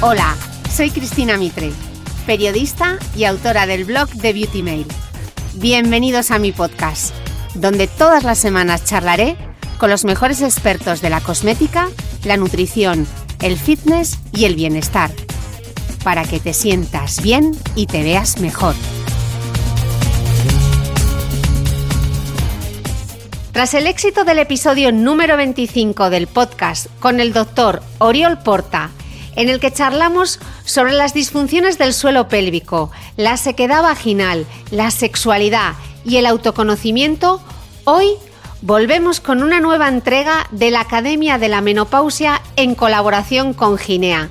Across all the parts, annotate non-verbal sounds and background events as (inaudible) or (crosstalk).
Hola, soy Cristina Mitre, periodista y autora del blog de Beauty Mail. Bienvenidos a mi podcast, donde todas las semanas charlaré con los mejores expertos de la cosmética, la nutrición, el fitness y el bienestar, para que te sientas bien y te veas mejor. Tras el éxito del episodio número 25 del podcast con el doctor Oriol Porta, en el que charlamos sobre las disfunciones del suelo pélvico, la sequedad vaginal, la sexualidad y el autoconocimiento, hoy volvemos con una nueva entrega de la Academia de la Menopausia en colaboración con Ginea.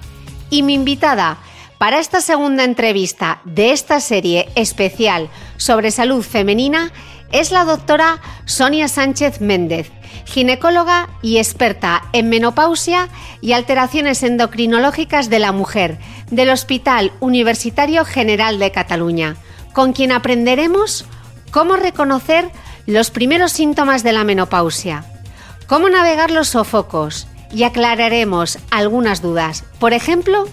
Y mi invitada para esta segunda entrevista de esta serie especial sobre salud femenina es la doctora Sonia Sánchez Méndez, ginecóloga y experta en menopausia y alteraciones endocrinológicas de la mujer del Hospital Universitario General de Cataluña, con quien aprenderemos cómo reconocer los primeros síntomas de la menopausia, cómo navegar los sofocos y aclararemos algunas dudas. Por ejemplo,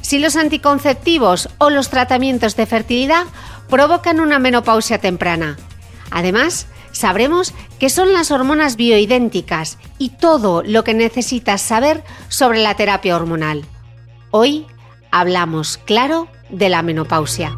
si los anticonceptivos o los tratamientos de fertilidad provocan una menopausia temprana. Además, sabremos qué son las hormonas bioidénticas y todo lo que necesitas saber sobre la terapia hormonal. Hoy hablamos, claro, de la menopausia.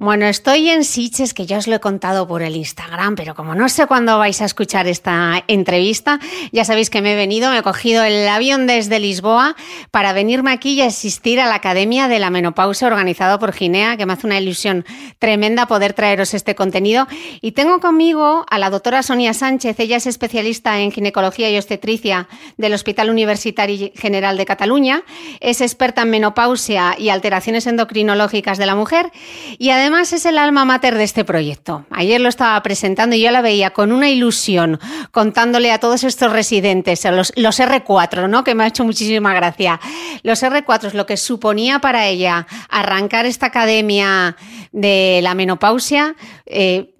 Bueno, estoy en Siches, que ya os lo he contado por el Instagram, pero como no sé cuándo vais a escuchar esta entrevista, ya sabéis que me he venido, me he cogido el avión desde Lisboa para venirme aquí y asistir a la Academia de la Menopausia organizado por Ginea, que me hace una ilusión tremenda poder traeros este contenido. Y tengo conmigo a la doctora Sonia Sánchez, ella es especialista en ginecología y obstetricia del Hospital Universitario General de Cataluña, es experta en menopausia y alteraciones endocrinológicas de la mujer y además además es el alma mater de este proyecto. Ayer lo estaba presentando y yo la veía con una ilusión contándole a todos estos residentes, los, los R4, ¿no? Que me ha hecho muchísima gracia. Los R4 es lo que suponía para ella arrancar esta academia de la menopausia. Eh,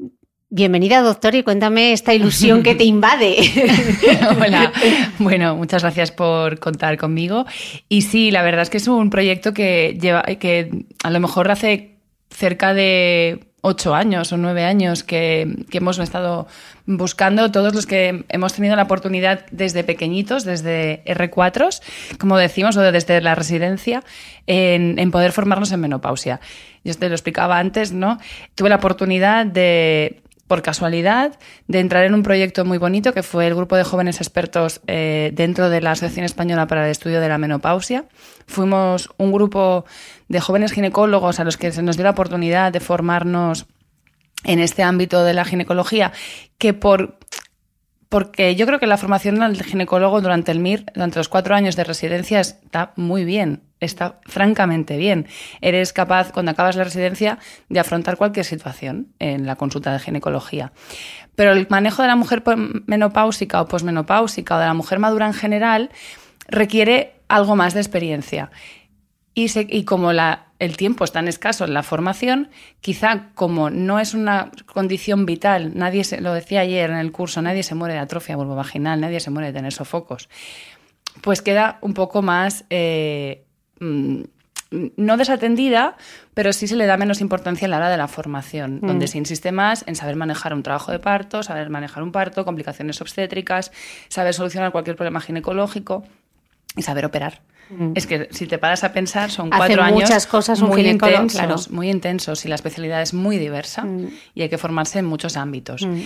Bienvenida, doctor, y cuéntame esta ilusión que te (laughs) invade. (laughs) Hola, bueno, muchas gracias por contar conmigo. Y sí, la verdad es que es un proyecto que lleva, que a lo mejor hace cerca de ocho años o nueve años que, hemos estado buscando, todos los que hemos tenido la oportunidad desde pequeñitos, desde R4, como decimos, o desde la residencia, en, poder formarnos en menopausia. Yo te lo explicaba antes, ¿no? Tuve la oportunidad de por casualidad, de entrar en un proyecto muy bonito que fue el grupo de jóvenes expertos eh, dentro de la Asociación Española para el Estudio de la Menopausia. Fuimos un grupo de jóvenes ginecólogos a los que se nos dio la oportunidad de formarnos en este ámbito de la ginecología, que por porque yo creo que la formación del ginecólogo durante el MIR, durante los cuatro años de residencia, está muy bien, está francamente bien. Eres capaz, cuando acabas la residencia, de afrontar cualquier situación en la consulta de ginecología. Pero el manejo de la mujer menopáusica o posmenopáusica o de la mujer madura en general requiere algo más de experiencia. Y, y como la, el tiempo es tan escaso en la formación, quizá como no es una condición vital, nadie se, lo decía ayer en el curso, nadie se muere de atrofia vulvovaginal, nadie se muere de tener sofocos, pues queda un poco más, eh, mm, no desatendida, pero sí se le da menos importancia a la hora de la formación, mm. donde se insiste más en saber manejar un trabajo de parto, saber manejar un parto, complicaciones obstétricas, saber solucionar cualquier problema ginecológico y saber operar. Mm. Es que si te paras a pensar, son cuatro años muchas cosas muy intensos, muy intensos y la especialidad es muy diversa mm. y hay que formarse en muchos ámbitos. Mm.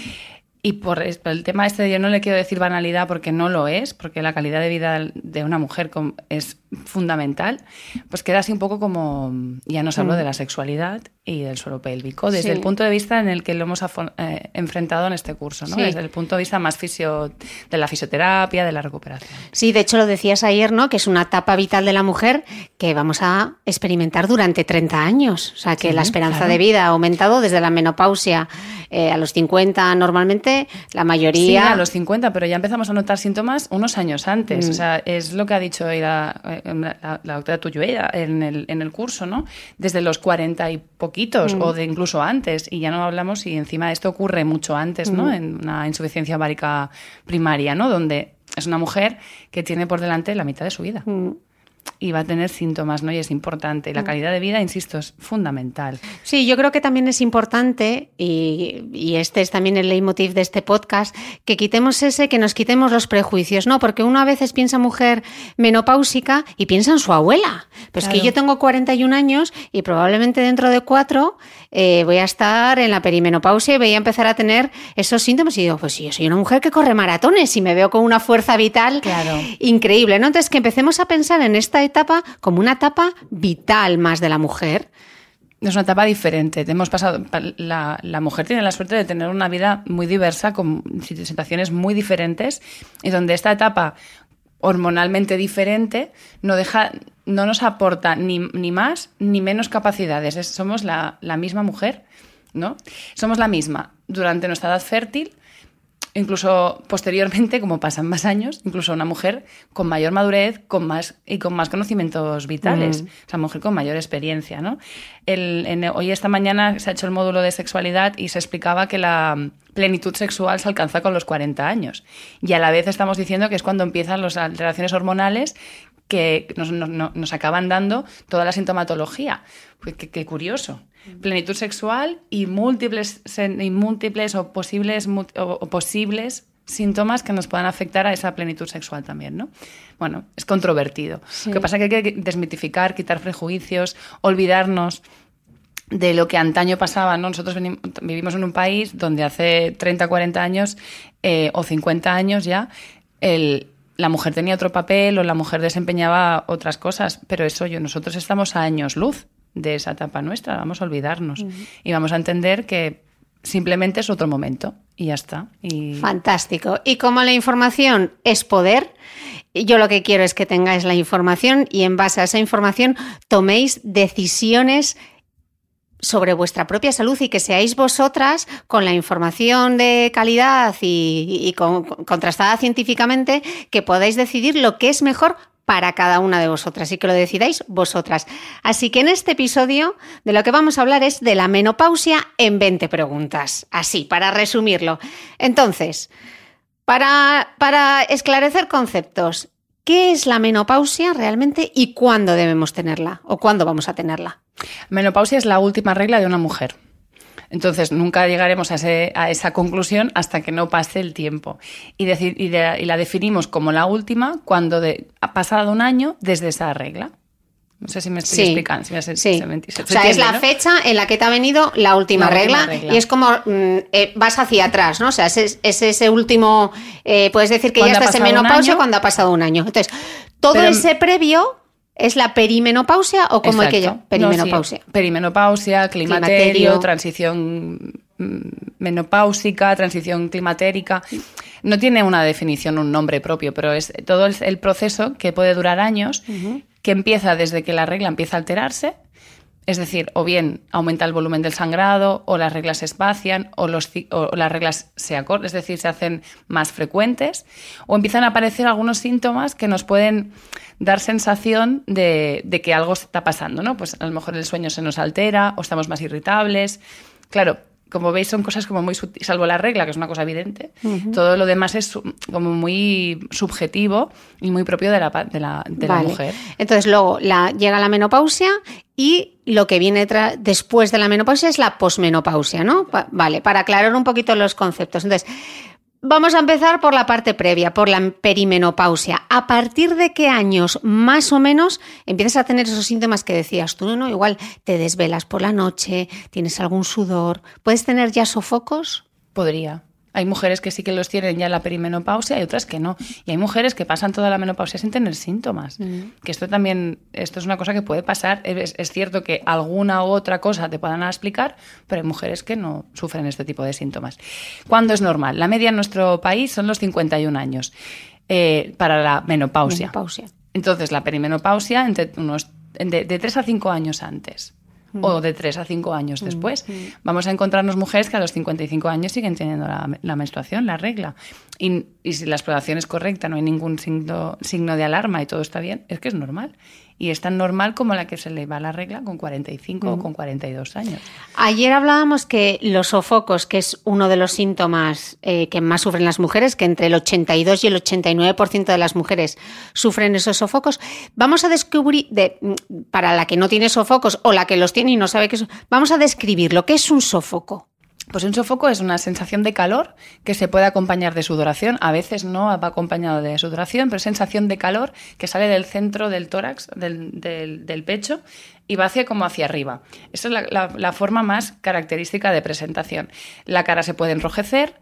Y por, el tema este, yo no le quiero decir banalidad porque no lo es, porque la calidad de vida de una mujer es fundamental, pues queda así un poco como, ya nos hablo de la sexualidad y del suelo pélvico, desde el punto de vista en el que lo hemos eh, enfrentado en este curso, ¿no? desde el punto de vista más fisio, de la fisioterapia, de la recuperación. Sí, de hecho lo decías ayer, ¿no? que es una etapa vital de la mujer que vamos a experimentar durante 30 años, o sea que la esperanza de vida ha aumentado desde la menopausia eh, a los 50 normalmente, la mayoría... Sí, a los 50, pero ya empezamos a notar síntomas unos años antes, mm. o sea, es lo que ha dicho la, eh, la, doctora Tullueda en el, en el curso, ¿no? Desde los 40 y poco Mm. o de incluso antes. Y ya no hablamos si encima esto ocurre mucho antes, ¿no? Mm. En una insuficiencia ovárica primaria, ¿no? Donde es una mujer que tiene por delante la mitad de su vida. Mm y va a tener síntomas, ¿no? Y es importante. La mm. calidad de vida, insisto, es fundamental. Sí, yo creo que también es importante, y, este es también el leitmotiv de este podcast, que quitemos ese, que nos quitemos los prejuicios, ¿no? Porque uno a veces piensa mujer menopáusica y piensa en su abuela. Pues que yo tengo 41 años y probablemente dentro de cuatro eh, voy a estar en la perimenopausia y voy a empezar a tener esos síntomas. Y digo, pues sí, yo soy una mujer que corre maratones y me veo con una fuerza vital increíble, ¿no? Entonces, que empecemos a pensar en esta etapa como una etapa vital más de la mujer. Es una etapa diferente. Hemos pasado, la, la, mujer tiene la suerte de tener una vida muy diversa, con situaciones muy diferentes, y donde esta etapa hormonalmente diferente no, deja, no nos aporta ni, ni más ni menos capacidades. somos la, la misma mujer, ¿no? Somos la misma durante nuestra edad fértil, incluso posteriormente, como pasan más años, incluso una mujer con mayor madurez con más, y con más conocimientos vitales, mm. o sea, mujer con mayor experiencia. ¿no? El, hoy, esta mañana, se ha hecho el módulo de sexualidad y se explicaba que la plenitud sexual se alcanza con los 40 años. Y a la vez estamos diciendo que es cuando empiezan las alteraciones hormonales que nos, nos, acaban dando toda la sintomatología. Pues qué, curioso. Plenitud sexual y múltiples, y múltiples o posibles, o, posibles síntomas que nos puedan afectar a esa plenitud sexual también, ¿no? Bueno, es controvertido. Lo que pasa es que hay que desmitificar, quitar prejuicios, olvidarnos de lo que antaño pasaba. ¿no? Nosotros vivimos en un país donde hace 30, 40 años eh, o 50 años ya el, la mujer tenía otro papel o la mujer desempeñaba otras cosas, pero eso yo, nosotros estamos a años luz de esa etapa nuestra, vamos a olvidarnos y vamos a entender que simplemente es otro momento y ya está. Y... Fantástico. Y como la información es poder, yo lo que quiero es que tengáis la información y en base a esa información toméis decisiones sobre vuestra propia salud y que seáis vosotras con la información de calidad y, contrastada científicamente que podáis decidir lo que es mejor para cada una de vosotras y que lo decidáis vosotras. Así que en este episodio de lo que vamos a hablar es de la menopausia en 20 preguntas. Así, para resumirlo. Entonces, para, para esclarecer conceptos, ¿qué es la menopausia realmente y cuándo debemos tenerla o cuándo vamos a tenerla? Menopausia es la última regla de una mujer. Entonces, nunca llegaremos a, esa conclusión hasta que no pase el tiempo. Y, la definimos como la última cuando ha pasado un año desde esa regla. No sé si me estoy explicando. sí. o sea, es la fecha en la que te ha venido la última, regla, y es como mm, eh, vas hacia atrás, ¿no? O sea, es, ese último, eh, puedes decir que ya estás en menopausia cuando ha pasado un año. Entonces, todo ese previo ¿Es la perimenopausia o cómo es que yo? Perimenopausia. Perimenopausia, climaterio, transición mm, menopáusica, transición climatérica. no tiene una definición, un nombre propio, pero es todo el, proceso que puede durar años, que empieza desde que la regla empieza a alterarse, es decir, o bien aumenta el volumen del sangrado, o las reglas se espacian, o, los, o las reglas se acortan, es decir, se hacen más frecuentes, o empiezan a aparecer algunos síntomas que nos pueden dar sensación de, de, que algo está pasando, ¿no? Pues a lo mejor el sueño se nos altera, o estamos más irritables. Claro, como veis, son cosas como muy salvo la regla, que es una cosa evidente. Todo lo demás es como muy subjetivo y muy propio de la, de la, de la mujer. Entonces, luego la, llega la menopausia y lo que viene después de la menopausia es la posmenopausia, ¿no? vale, para aclarar un poquito los conceptos. Entonces, Vamos a empezar por la parte previa, por la perimenopausia. ¿A partir de qué años más o menos empiezas a tener esos síntomas que decías tú? No, igual te desvelas por la noche, tienes algún sudor. ¿Puedes tener ya sofocos? Podría. Hay mujeres que sí que los tienen ya en la perimenopausia y otras que no. Y hay mujeres que pasan toda la menopausia sin tener síntomas. Mm. Que esto también, esto es una cosa que puede pasar. Es, cierto que alguna u otra cosa te puedan explicar, pero hay mujeres que no sufren este tipo de síntomas. ¿Cuándo es normal? La media en nuestro país son los 51 años eh, para la menopausia. Entonces, la perimenopausia entre unos, de, de 3 a 5 años antes o de 3 a 5 años después. Vamos a encontrarnos mujeres que a los 55 años siguen teniendo la, menstruación, la regla. Y, si la exploración es correcta, no hay ningún signo, signo de alarma y todo está bien, es que es normal y es tan normal como la que se le va la regla con 45 o mm. con 42 años. Ayer hablábamos que los sofocos, que es uno de los síntomas eh, que más sufren las mujeres, que entre el 82 y el 89% de las mujeres sufren esos sofocos, vamos a descubrir, de, para la que no tiene sofocos o la que los tiene y no sabe qué es, vamos a describir lo que es un sofoco. Pues un sofoco es una sensación de calor que se puede acompañar de sudoración. A veces no va acompañado de sudoración, pero es sensación de calor que sale del centro del tórax, del, pecho, y va hacia como hacia arriba. Esa es la forma más característica de presentación. La cara se puede enrojecer,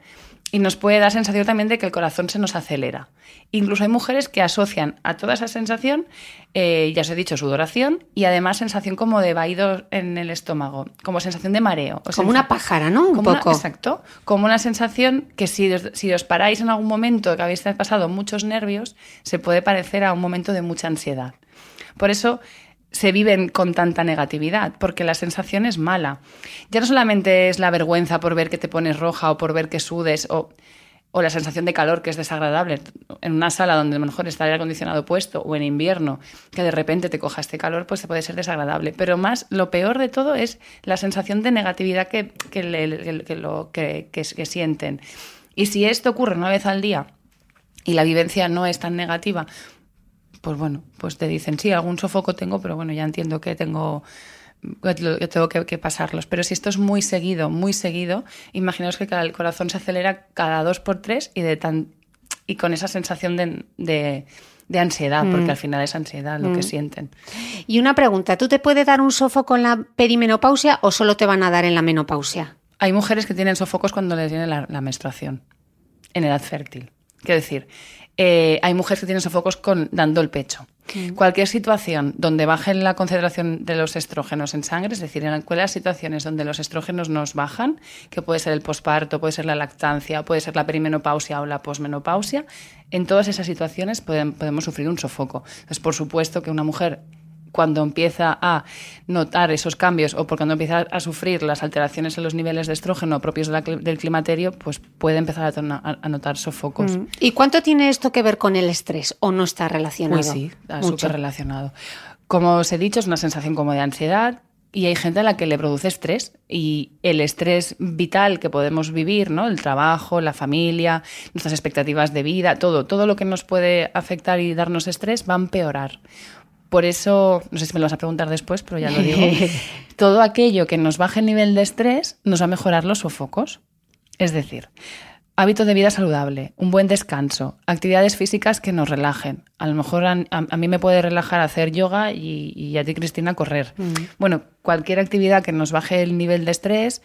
y nos puede dar sensación también de que el corazón se nos acelera. Incluso hay mujeres que asocian a toda esa sensación, eh, ya os he dicho, sudoración y además sensación como de vaído en el estómago, como sensación de mareo. como una pájara, ¿no? Un poco. exacto. Como una sensación que si si os paráis en algún momento que habéis pasado muchos nervios, se puede parecer a un momento de mucha ansiedad. Por eso se viven con tanta negatividad, porque la sensación es mala. Ya no solamente es la vergüenza por ver que te pones roja o por ver que sudes o, la sensación de calor que es desagradable en una sala donde a lo mejor está el aire acondicionado puesto o en invierno, que de repente te coja este calor, pues te puede ser desagradable. Pero más, lo peor de todo es la sensación de negatividad que, que, lo, que sienten. Y si esto ocurre una vez al día y la vivencia no es tan negativa, pues bueno, pues te dicen, sí, algún sofoco tengo, pero bueno, ya entiendo que tengo que tengo que, pasarlos. Pero si esto es muy seguido, muy seguido, imaginaos que el corazón se acelera cada dos por tres y, de tan, y con esa sensación de, ansiedad, porque mm. al final es ansiedad lo que mm. sienten. Y una pregunta, ¿tú te puedes dar un sofoco en la perimenopausia o solo te van a dar en la menopausia? Hay mujeres que tienen sofocos cuando les viene la, la menstruación, en edad fértil. Quiero decir, eh, hay mujeres que tienen sofocos con, dando el pecho. Cualquier situación donde baje la concentración de los estrógenos en sangre, es decir, en aquellas situaciones donde los estrógenos nos bajan, que puede ser el posparto, puede ser la lactancia, puede ser la perimenopausia o la posmenopausia, en todas esas situaciones podemos sufrir un sofoco. Entonces, por supuesto que una mujer cuando empieza a notar esos cambios o cuando empieza a sufrir las alteraciones en los niveles de estrógeno propios del climaterio, pues puede empezar a, notar sofocos. Mm. ¿Y cuánto tiene esto que ver con el estrés o no está relacionado? Pues sí, está súper relacionado. Como os he dicho, es una sensación como de ansiedad, y hay gente a la que le produce estrés y el estrés vital que podemos vivir, ¿no? El trabajo, la familia, nuestras expectativas de vida, todo, todo lo que nos puede afectar y darnos estrés va a empeorar. Por eso, no sé si me lo vas a preguntar después, pero ya lo digo, (laughs) todo aquello que nos baje el nivel de estrés nos va a mejorar los sofocos. Es decir, hábito de vida saludable, un buen descanso, actividades físicas que nos relajen. A lo mejor a, mí me puede relajar hacer yoga y, a ti, Cristina, correr. Mm. Bueno, cualquier actividad que nos baje el nivel de estrés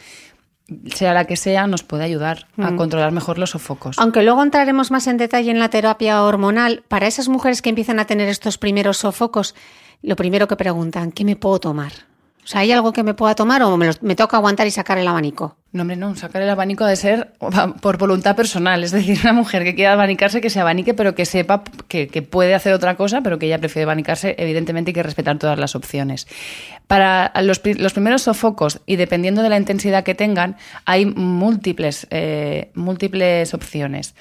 sea la que sea, nos puede ayudar a mm. controlar mejor los sofocos. Aunque luego entraremos más en detalle en la terapia hormonal, para esas mujeres que empiezan a tener estos primeros sofocos, lo primero que preguntan, ¿qué me puedo tomar? O sea, ¿hay algo que me pueda tomar o me, me toca aguantar y sacar el abanico? No, hombre, no. Sacar el abanico ha de ser por voluntad personal. Es decir, una mujer que quiera abanicarse, que se abanique, pero que sepa que, puede hacer otra cosa, pero que ella prefiere abanicarse. Evidentemente hay que respetar todas las opciones. Para los, primeros sofocos, y dependiendo de la intensidad que tengan, hay múltiples, eh, múltiples opciones.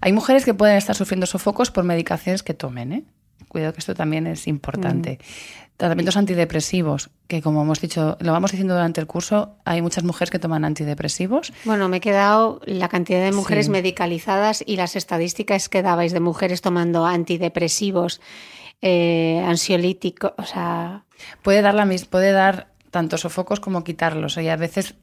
Hay mujeres que pueden estar sufriendo sofocos por medicaciones que tomen, ¿eh? Cuidado que esto también es importante. Mm. Tratamientos antidepresivos, que como hemos dicho, lo vamos diciendo durante el curso, hay muchas mujeres que toman antidepresivos. Bueno, me he quedado la cantidad de mujeres medicalizadas y las estadísticas que dabais de mujeres tomando antidepresivos, eh, ansiolíticos, o sea... Puede dar, la, puede dar tanto sofocos como quitarlos. Y a veces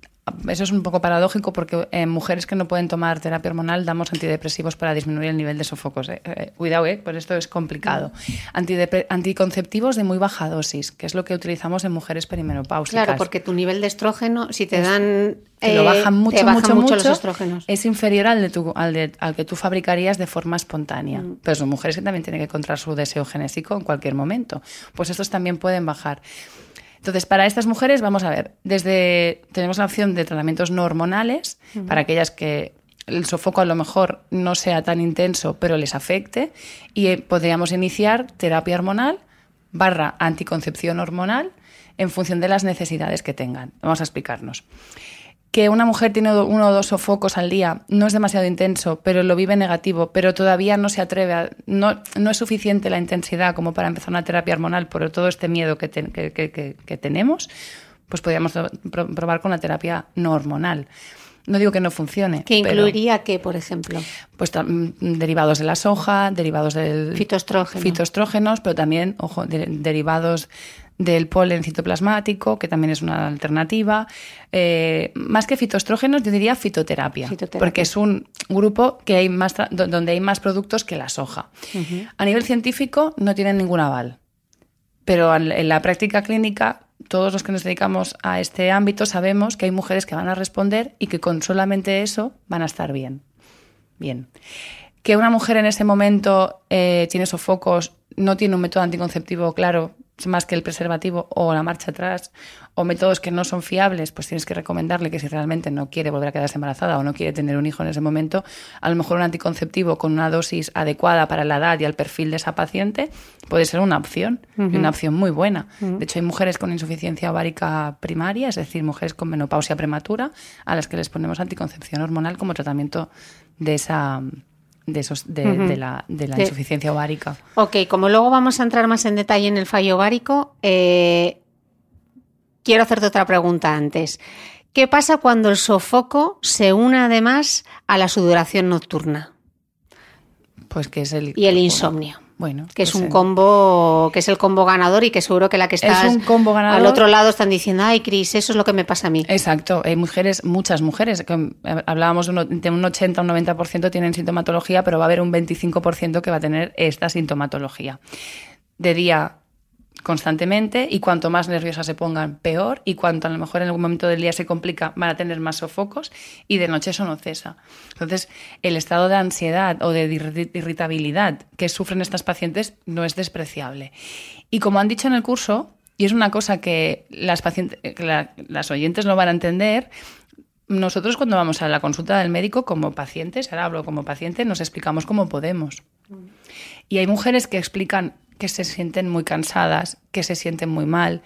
eso es un poco paradójico porque en mujeres que no pueden tomar terapia hormonal damos antidepresivos para disminuir el nivel de sofocos. Eh, eh, cuidado, eh, pues esto es complicado. anticonceptivos de muy baja dosis, que es lo que utilizamos en mujeres perimenopáusicas. Claro, porque tu nivel de estrógeno, si te dan... Te lo bajan mucho, mucho, mucho, los estrógenos. Es inferior al, de al, al, que tú fabricarías de forma espontánea. Mm. Pero son mujeres que también tienen que encontrar su deseo genésico en cualquier momento. Pues estos también pueden bajar. Entonces, para estas mujeres, vamos a ver, desde tenemos la opción de tratamientos no hormonales, para aquellas que el sofoco a lo mejor no sea tan intenso, pero les afecte, y eh, podríamos iniciar terapia hormonal barra anticoncepción hormonal en función de las necesidades que tengan. Vamos a explicarnos que una mujer tiene uno o dos sofocos al día no es demasiado intenso, pero lo vive negativo, pero todavía no se atreve, a, no, no es suficiente la intensidad como para empezar una terapia hormonal por todo este miedo que, que, tenemos, pues podríamos probar con la terapia no hormonal. No digo que no funcione. ¿Qué incluiría qué, por ejemplo? Pues mm, derivados de la soja, derivados del fitoestrógeno. fitoestrógenos, pero también, ojo, derivados del polen citoplasmático, que también es una alternativa. Eh, más que fitoestrógenos, yo diría fitoterapia, porque es un grupo que hay más donde hay más productos que la soja. A nivel científico no tienen ningún aval, pero en la práctica clínica todos los que nos dedicamos a este ámbito sabemos que hay mujeres que van a responder y que con solamente eso van a estar bien. Bien. Que una mujer en ese momento eh, tiene sofocos, no tiene un método anticonceptivo claro, más que el preservativo o la marcha atrás o métodos que no son fiables, pues tienes que recomendarle que si realmente no quiere volver a quedarse embarazada o no quiere tener un hijo en ese momento, a lo mejor un anticonceptivo con una dosis adecuada para la edad y al perfil de esa paciente puede ser una opción, y una opción muy buena. De hecho, hay mujeres con insuficiencia ovárica primaria, es decir, mujeres con menopausia prematura, a las que les ponemos anticoncepción hormonal como tratamiento de esa de, esos, de, la, insuficiencia ovárica. Ok, como luego vamos a entrar más en detalle en el fallo ovárico, eh, quiero hacerte otra pregunta antes. ¿Qué pasa cuando el sofoco se une además a la sudoración nocturna? Pues que es el... Y el insomnio. Bueno, que es pues un combo, que es el combo ganador y que seguro que la que está al otro lado están diciendo, ay, Cris, eso es lo que me pasa a mí. Exacto, hay mujeres, muchas mujeres, que hablábamos de un 80 o un 90% tienen sintomatología, pero va a haber un 25% que va a tener esta sintomatología. De día constantemente y cuanto más nerviosas se pongan, peor y cuanto a lo mejor en algún momento del día se complica, van a tener más sofocos y de noche eso no cesa. Entonces, el estado de ansiedad o de irritabilidad que sufren estas pacientes no es despreciable. Y como han dicho en el curso, y es una cosa que las, pacientes, las oyentes no van a entender, nosotros cuando vamos a la consulta del médico como pacientes, ahora hablo como paciente, nos explicamos cómo podemos. Y hay mujeres que explican que se sienten muy cansadas, que se sienten muy mal,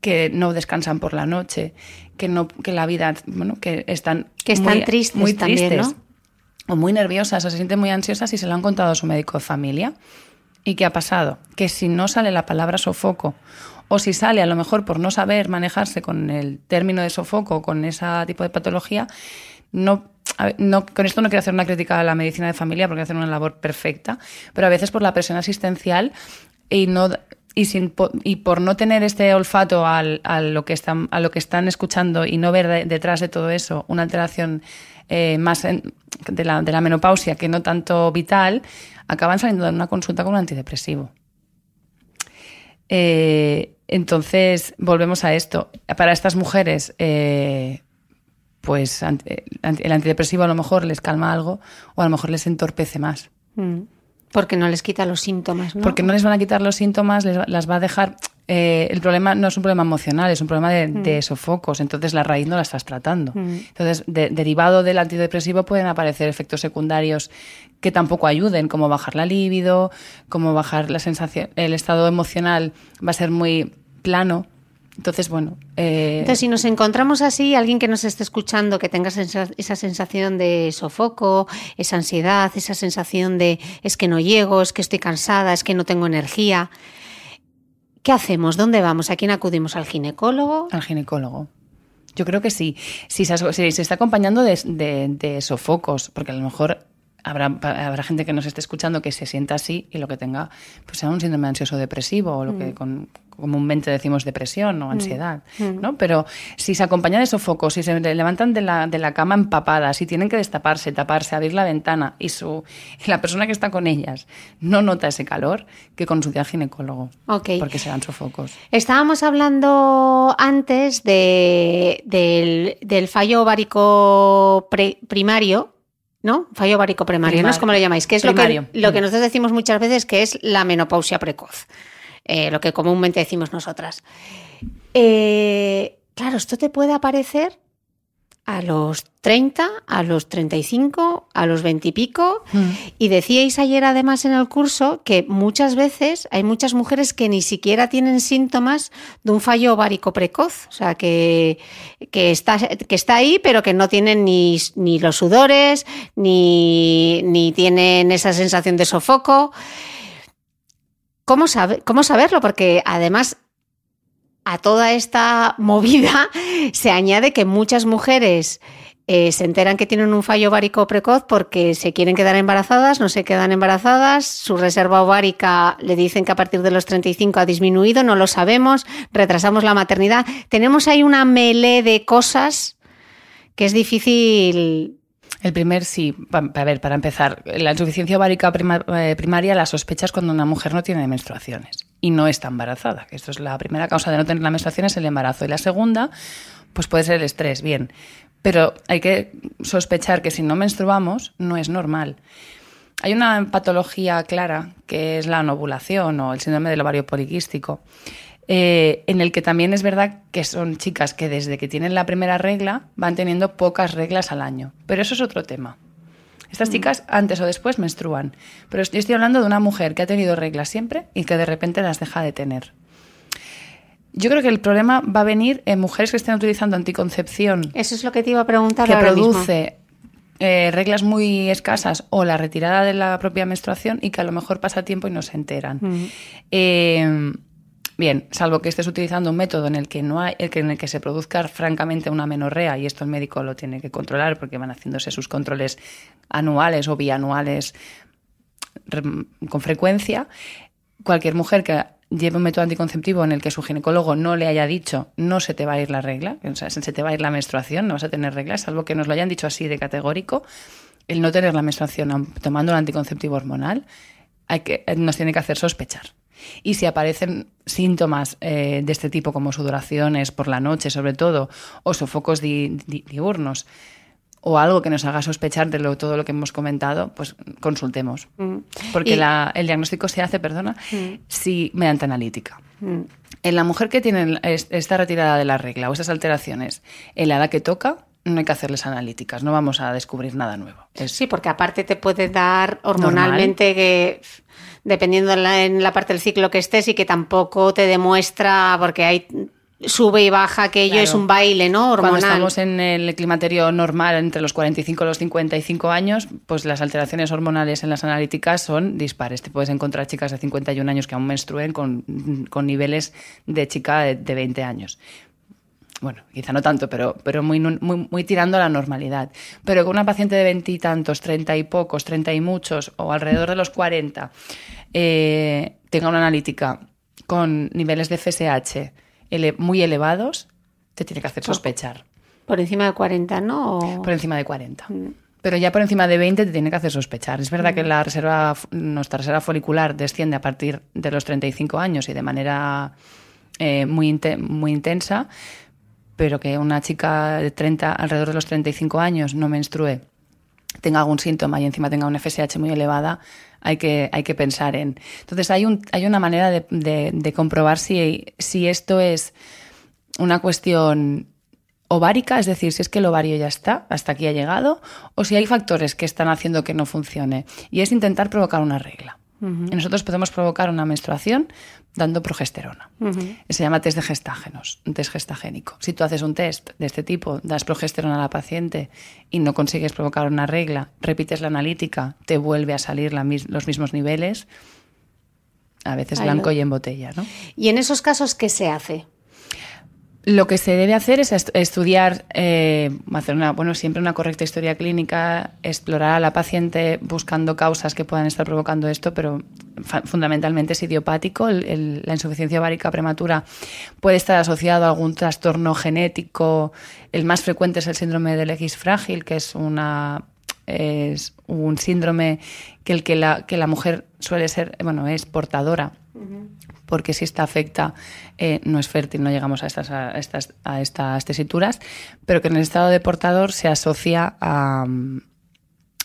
que no descansan por la noche, que no que la vida, bueno, que están que están muy, tristes, muy tristes o muy nerviosas o se sienten muy ansiosas y se lo han contado a su médico de familia. ¿Y qué ha pasado? Que si no sale la palabra sofoco o si sale a lo mejor por no saber manejarse con el término de sofoco, con ese tipo de patología, no no, con esto no quiero hacer una crítica a la medicina de familia porque hacen una labor perfecta, pero a veces por la presión asistencial y no y, sin, y por no tener este olfato al, a, lo que están, a lo que están escuchando y no ver detrás de todo eso una alteración eh, más de, la, de la menopausia que no tanto vital, acaban saliendo de una consulta con un antidepresivo. Eh, entonces, volvemos a esto. Para estas mujeres, eh, pues el antidepresivo a lo mejor les calma algo o a lo mejor les entorpece más. Mm. Porque no les quita los síntomas, ¿no? Porque no les van a quitar los síntomas, les, las va a dejar eh, el problema no es un problema emocional, es un problema de, sofocos. Entonces la raíz no la estás tratando. Entonces, derivado del antidepresivo pueden aparecer efectos secundarios que tampoco ayuden, como bajar la libido, como bajar la sensación, el estado emocional va a ser muy plano. Entonces, bueno. Eh, Entonces, si nos encontramos así, alguien que nos esté escuchando, que tenga esa sensación de sofoco, esa ansiedad, esa sensación de es que no llego, es que estoy cansada, es que no tengo energía, ¿qué hacemos? ¿Dónde vamos? ¿A quién acudimos? ¿Al ginecólogo? Al ginecólogo. Yo creo que sí. Si se, está acompañando de, sofocos, porque a lo mejor Habrá, habrá, gente que nos esté escuchando que se sienta así y lo que tenga pues sea un síndrome ansioso depresivo o lo que mm. con, comúnmente decimos depresión o mm. ansiedad, mm. ¿no? Pero si se acompaña de sofocos, si se levantan de la, de la cama empapadas, si tienen que destaparse, taparse, abrir la ventana y, su, (laughs) la persona que está con ellas no nota ese calor, que consulte al ginecólogo. Porque se dan sofocos. Estábamos hablando antes de, del, fallo ovárico primario, ¿no? Fallo ovárico primario, ¿no es como lo llamáis? Que es lo que, lo que mm. nosotros decimos muchas veces que es la menopausia precoz. Eh, lo que comúnmente decimos nosotras. Eh, claro, esto te puede aparecer a los 30, a los 35, a los 20 y pico. Mm. Y decíais ayer además en el curso que muchas veces hay muchas mujeres que ni siquiera tienen síntomas de un fallo ovárico precoz. O sea, que, que, está, que está ahí, pero que no tienen ni, ni los sudores, ni, ni tienen esa sensación de sofoco. ¿Cómo, ¿Cómo saberlo? Porque además a toda esta (laughs) movida se añade que muchas mujeres eh, se enteran que tienen un fallo ovárico precoz porque se quieren quedar embarazadas, no se quedan embarazadas, su reserva ovárica le dicen que a partir de los 35 ha disminuido, no lo sabemos, retrasamos la maternidad. Tenemos ahí una melee de cosas que es difícil el primer sí, a ver, para empezar, la insuficiencia ovárica eh, primaria la sospechas cuando una mujer no tiene menstruaciones y no está embarazada. Esto es la primera causa de no tener la menstruación es el embarazo. Y la segunda, pues puede ser el estrés, bien. Pero hay que sospechar que si no menstruamos no es normal. Hay una patología clara que es la anovulación o el síndrome del ovario poliquístico eh, en el que también es verdad que son chicas que desde que tienen la primera regla van teniendo pocas reglas al año. Pero eso es otro tema. Estas mm. chicas antes o después menstruan. Pero yo estoy hablando de una mujer que ha tenido reglas siempre y que de repente las deja de tener. Yo creo que el problema va a venir en mujeres que estén utilizando anticoncepción. Eso es lo que te iba a preguntar. Que produce eh, reglas muy escasas o la retirada de la propia menstruación y que a lo mejor pasa tiempo y no se enteran. Mm. Eh, Bien, salvo que estés utilizando un método en el que no hay, en el que se produzca francamente una menorrea y esto el médico lo tiene que controlar porque van haciéndose sus controles anuales o bianuales con frecuencia. Cualquier mujer que lleve un método anticonceptivo en el que su ginecólogo no le haya dicho no se te va a ir la regla, o sea, se te va a ir la menstruación, no vas a tener reglas, salvo que nos lo hayan dicho así de categórico, el no tener la menstruación tomando un anticonceptivo hormonal hay nos tiene que hacer sospechar. Y si aparecen síntomas eh, de este tipo, como sudoraciones por la noche, sobre todo, o sofocos diurnos, o algo que nos haga sospechar de todo lo que hemos comentado, pues consultemos. Mm. Porque el diagnóstico se hace, perdona, mm. si mediante analítica. Mm. En la mujer que tiene esta retirada de la regla o estas alteraciones, en la edad que toca, no hay que hacerles analíticas, no vamos a descubrir nada nuevo. Sí, porque aparte te puede dar hormonalmente que dependiendo en la, parte del ciclo que estés y que tampoco te demuestra, porque hay sube y baja aquello es un baile, ¿no? Hormonal. Cuando estamos en el climaterio normal entre los 45 y los 55 años, pues las alteraciones hormonales en las analíticas son dispares. Te puedes encontrar chicas de 51 años que aún menstruen con, niveles de chica de, 20 años. Bueno, quizá no tanto, pero, pero muy, muy, muy tirando a la normalidad. Pero con una paciente de veintitantos, treinta y pocos, treinta y muchos, o alrededor de los 40, eh, tenga una analítica con niveles de FSH muy elevados, te tiene que hacer sospechar. Por encima de 40, ¿no? Por encima de 40. Mm. Pero ya por encima de 20 te tiene que hacer sospechar. Es verdad que mm. la reserva, nuestra reserva folicular desciende a partir de los 35 años y de manera eh, muy, muy intensa, pero que una chica de 30, alrededor de los 35 años no menstrue tenga algún síntoma y encima tenga una FSH muy elevada, hay que, hay que pensar en. Entonces, hay, un, hay una manera de, de, comprobar si, si esto es una cuestión ovárica, es decir, si es que el ovario ya está, hasta aquí ha llegado, o si hay factores que están haciendo que no funcione. Y es intentar provocar una regla. Y nosotros podemos provocar una menstruación dando progesterona. Se llama test de gestágenos, un test gestagénico. Si tú haces un test de este tipo, das progesterona a la paciente y no consigues provocar una regla, repites la analítica, te vuelve a salir los mismos niveles, a veces blanco y en botella. ¿no? ¿Y en esos casos qué se hace? Lo que se debe hacer es estudiar, eh, hacer una, bueno, siempre una correcta historia clínica, explorar a la paciente buscando causas que puedan estar provocando esto, pero fundamentalmente es idiopático. la insuficiencia ovárica prematura puede estar asociado a algún trastorno genético. El más frecuente es el síndrome del X frágil, que es una es un síndrome que el que la, que la mujer suele ser, bueno, es portadora porque si esta afecta eh, no es fértil, no llegamos a estas, a, estas, a estas tesituras, pero que en el estado de portador se asocia a,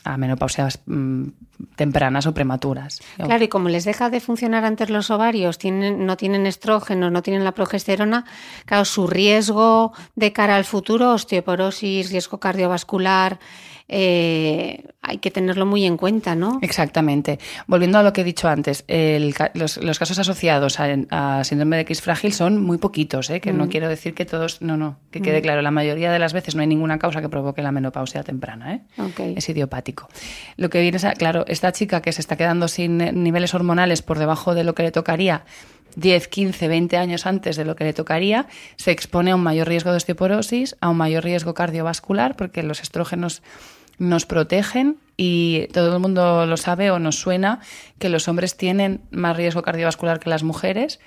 a menopausias mm, tempranas o prematuras. Claro, y como les deja de funcionar antes los ovarios, tienen, no tienen estrógeno, no tienen la progesterona, claro, su riesgo de cara al futuro, osteoporosis, riesgo cardiovascular, eh, hay que tenerlo muy en cuenta, ¿no? Exactamente. Volviendo a lo que he dicho antes, los, casos asociados a, síndrome de X frágil son muy poquitos, ¿eh? que no mm. quiero decir que todos, no, no, que quede mm. claro, la mayoría de las veces no hay ninguna causa que provoque la menopausia temprana, ¿eh? es idiopático. Lo que viene es, claro, esta chica que se está quedando sin niveles hormonales por debajo de lo que le tocaría, 10, 15, 20 años antes de lo que le tocaría, se expone a un mayor riesgo de osteoporosis, a un mayor riesgo cardiovascular, porque los estrógenos nos protegen y todo el mundo lo sabe o nos suena que los hombres tienen más riesgo cardiovascular que las mujeres.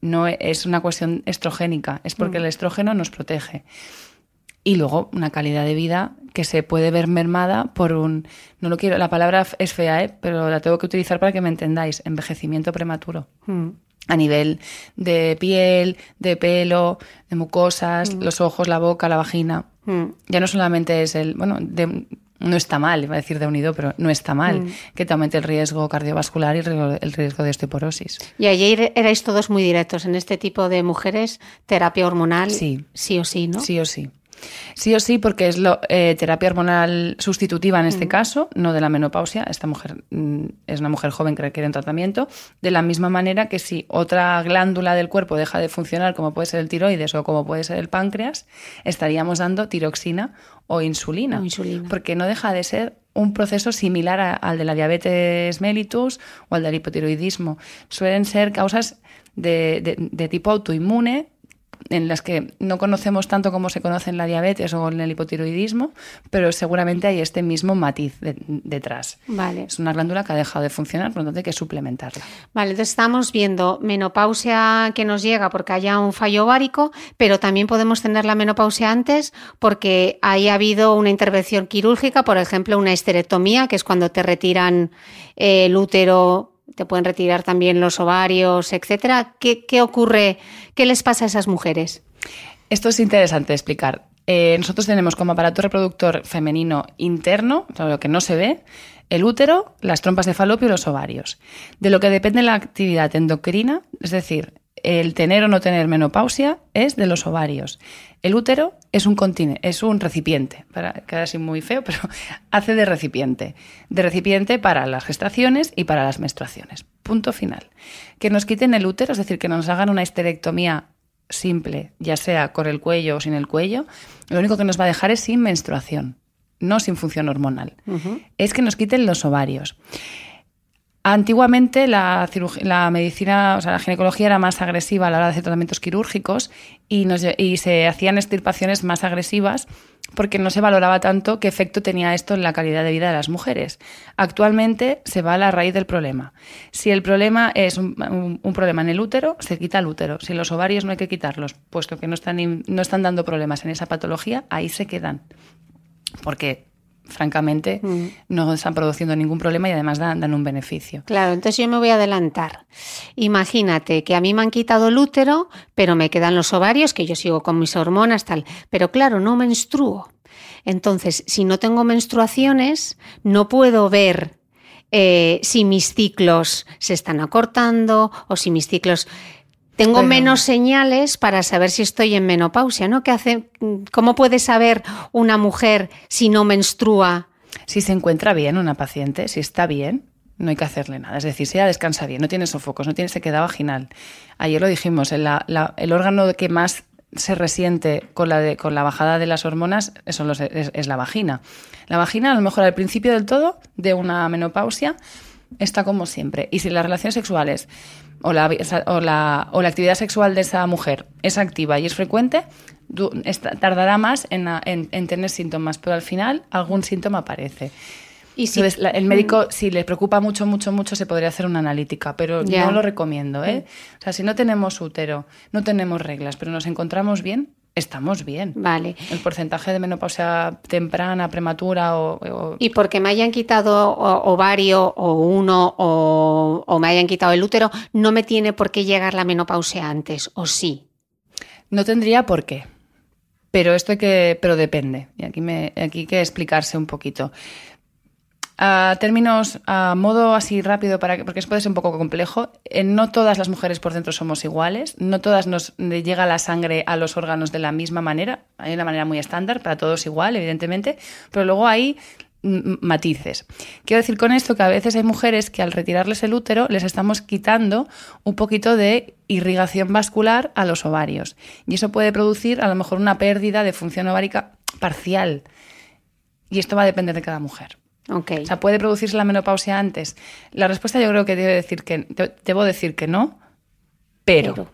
No es una cuestión estrogénica, es porque mm. el estrógeno nos protege. Y luego una calidad de vida que se puede ver mermada por un, no lo quiero, la palabra es fea, ¿eh? pero la tengo que utilizar para que me entendáis, envejecimiento prematuro. Mm. A nivel de piel, de pelo, de mucosas, mm. los ojos, la boca, la vagina. Mm. Ya no solamente es el, bueno, no está mal, iba a decir de unido, pero no está mal mm. que te aumente el riesgo cardiovascular y el riesgo de osteoporosis. Y ayer erais todos muy directos en este tipo de mujeres, terapia hormonal, sí, sí o sí, ¿no? Sí o sí. Sí o sí, porque es lo, eh, terapia hormonal sustitutiva en este mm. caso, no de la menopausia. Esta mujer mm, es una mujer joven que requiere un tratamiento. De la misma manera que si otra glándula del cuerpo deja de funcionar, como puede ser el tiroides o como puede ser el páncreas, estaríamos dando tiroxina o insulina. Porque no deja de ser un proceso similar al de la diabetes mellitus o al del hipotiroidismo. Suelen ser causas de tipo autoinmune en las que no conocemos tanto como se conoce en la diabetes o en el hipotiroidismo, pero seguramente hay este mismo matiz detrás. Vale. Es una glándula que ha dejado de funcionar, por lo tanto hay que suplementarla. Vale, entonces estamos viendo menopausia que nos llega porque haya un fallo ovárico, pero también podemos tener la menopausia antes porque haya habido una intervención quirúrgica, por ejemplo, una esterectomía, que es cuando te retiran el útero te pueden retirar también los ovarios, etcétera. ¿Qué, ocurre? ¿Qué les pasa a esas mujeres? Esto es interesante explicar. Eh, nosotros tenemos como aparato reproductor femenino interno, lo que no se ve, el útero, las trompas de falopio y los ovarios. De lo que depende la actividad endocrina, es decir, el tener o no tener menopausia, es de los ovarios. El útero es un es un recipiente, para quedar así muy feo, (laughs) pero hace de recipiente, de recipiente para las gestaciones y para las menstruaciones. Punto final. Que nos quiten el útero, es decir, que nos hagan una histerectomía simple, ya sea con el cuello o sin el cuello, lo único que nos va a dejar es sin menstruación, no sin función hormonal. Es que nos quiten los ovarios. Antiguamente la, la, medicina, o sea, la ginecología era más agresiva a la hora de hacer tratamientos quirúrgicos y, se hacían extirpaciones más agresivas porque no se valoraba tanto qué efecto tenía esto en la calidad de vida de las mujeres. Actualmente se va a la raíz del problema. Si el problema es un, problema en el útero, se quita el útero. Si los ovarios no hay que quitarlos, puesto que no están, no están dando problemas en esa patología, ahí se quedan. Porque francamente, Mm. no están produciendo ningún problema y además dan, dan un beneficio. Claro, entonces yo me voy a adelantar. Imagínate que a mí me han quitado el útero, pero me quedan los ovarios, que yo sigo con mis hormonas, tal. Pero claro, no menstruo. Entonces, si no tengo menstruaciones, no puedo ver eh, si mis ciclos se están acortando o si mis ciclos... Tengo menos señales para saber si estoy en menopausia, ¿no? ¿Qué hace, ¿Cómo puede saber una mujer si no menstrua? Si se encuentra bien una paciente, si está bien, no hay que hacerle nada. Es decir, si ella descansa bien, no tiene sofocos, no tiene sequedad vaginal. Ayer lo dijimos, el, la- el órgano que más se resiente con la, de- con la bajada de las hormonas son los- es, es la vagina. La vagina, a lo mejor al principio del todo, de una menopausia, está como siempre. Y si las relaciones sexuales o la, o la, o la actividad sexual de esa mujer es activa y es frecuente, tardará más en, en- en tener síntomas, pero al final algún síntoma aparece. Y si- Entonces, la- el médico, si le preocupa mucho, mucho, mucho, se podría hacer una analítica, pero no lo recomiendo. ¿eh? O sea, si no tenemos útero, no tenemos reglas, pero nos encontramos bien, estamos bien. Vale. El porcentaje de menopausia temprana, prematura o... o- Y porque me hayan quitado ovario o uno o, o me hayan quitado el útero, no me tiene por qué llegar la menopausia antes, o sí. No tendría por qué. Pero esto hay que, pero depende. Y aquí, me, aquí hay que explicarse un poquito. A términos, a modo así rápido, para que, porque puede ser un poco complejo, eh, no todas las mujeres por dentro somos iguales, no todas nos le llega la sangre a los órganos de la misma manera, hay una manera muy estándar, para todos igual, evidentemente, pero luego hay matices. Quiero decir con esto que a veces hay mujeres que al retirarles el útero les estamos quitando un poquito de irrigación vascular a los ovarios y eso puede producir a lo mejor una pérdida de función ovárica parcial y esto va a depender de cada mujer. Ok. O sea, ¿puede producirse la menopausia antes? La respuesta yo creo que debe decir que, de- debo decir que no, pero, Pero.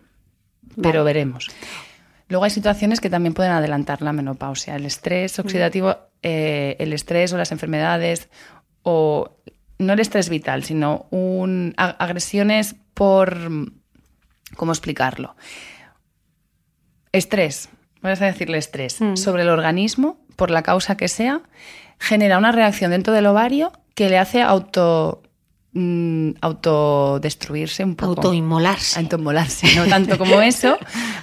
pero, Vale. veremos. Luego hay situaciones que también pueden adelantar la menopausia. El estrés oxidativo, eh, el estrés o las enfermedades, o no el estrés vital, sino un, agresiones por... ¿Cómo explicarlo? Estrés, vamos a decirle estrés, Mm. sobre el organismo, por la causa que sea, genera una reacción dentro del ovario que le hace auto, mm, autodestruirse un poco. Autoinmolarse. Autoinmolarse, no (laughs) tanto como eso,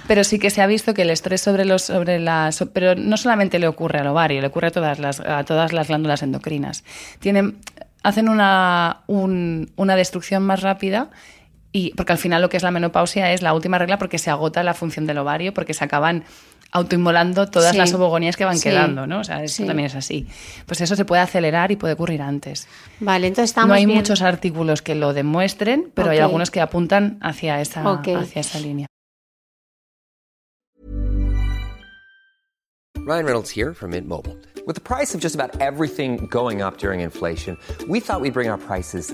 pero sí que se ha visto que el estrés sobre los, sobre las, pero no solamente le ocurre al ovario, le ocurre a todas las, a todas las glándulas endocrinas. Tienen, hacen una, un- una destrucción más rápida y porque al final lo que es la menopausia es la última regla porque se agota la función del ovario, porque se acaban autoinmolando todas Sí. las ovogonías que van Sí. quedando, ¿no? O sea, eso Sí. también es así. Pues eso se puede acelerar y puede ocurrir antes. Vale, entonces estamos no hay bien. muchos artículos que lo demuestren, pero hay Ok. algunos que apuntan hacia esa, Ok. hacia esa línea. Ryan Reynolds here from Mint Mobile. With the price of just about everything going up during inflation, we thought we'd bring our prices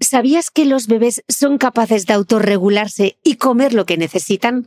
¿Sabías que los bebés son capaces de autorregularse y comer lo que necesitan?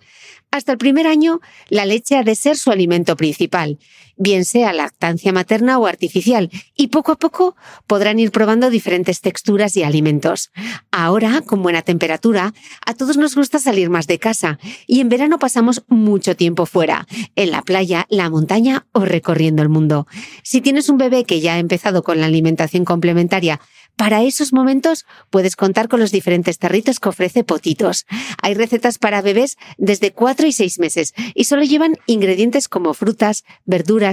Hasta el primer año, la leche ha de ser su alimento principal, bien sea lactancia materna o artificial, y poco a poco podrán ir probando diferentes texturas y alimentos. Ahora, con buena temperatura, a todos nos gusta salir más de casa, y en verano pasamos mucho tiempo fuera, en la playa, la montaña o recorriendo el mundo. Si tienes un bebé que ya ha empezado con la alimentación complementaria, Para esos momentos puedes contar con los diferentes tarritos que ofrece Potitos. Hay recetas para bebés desde 4 y 6 meses y solo llevan ingredientes como frutas, verduras,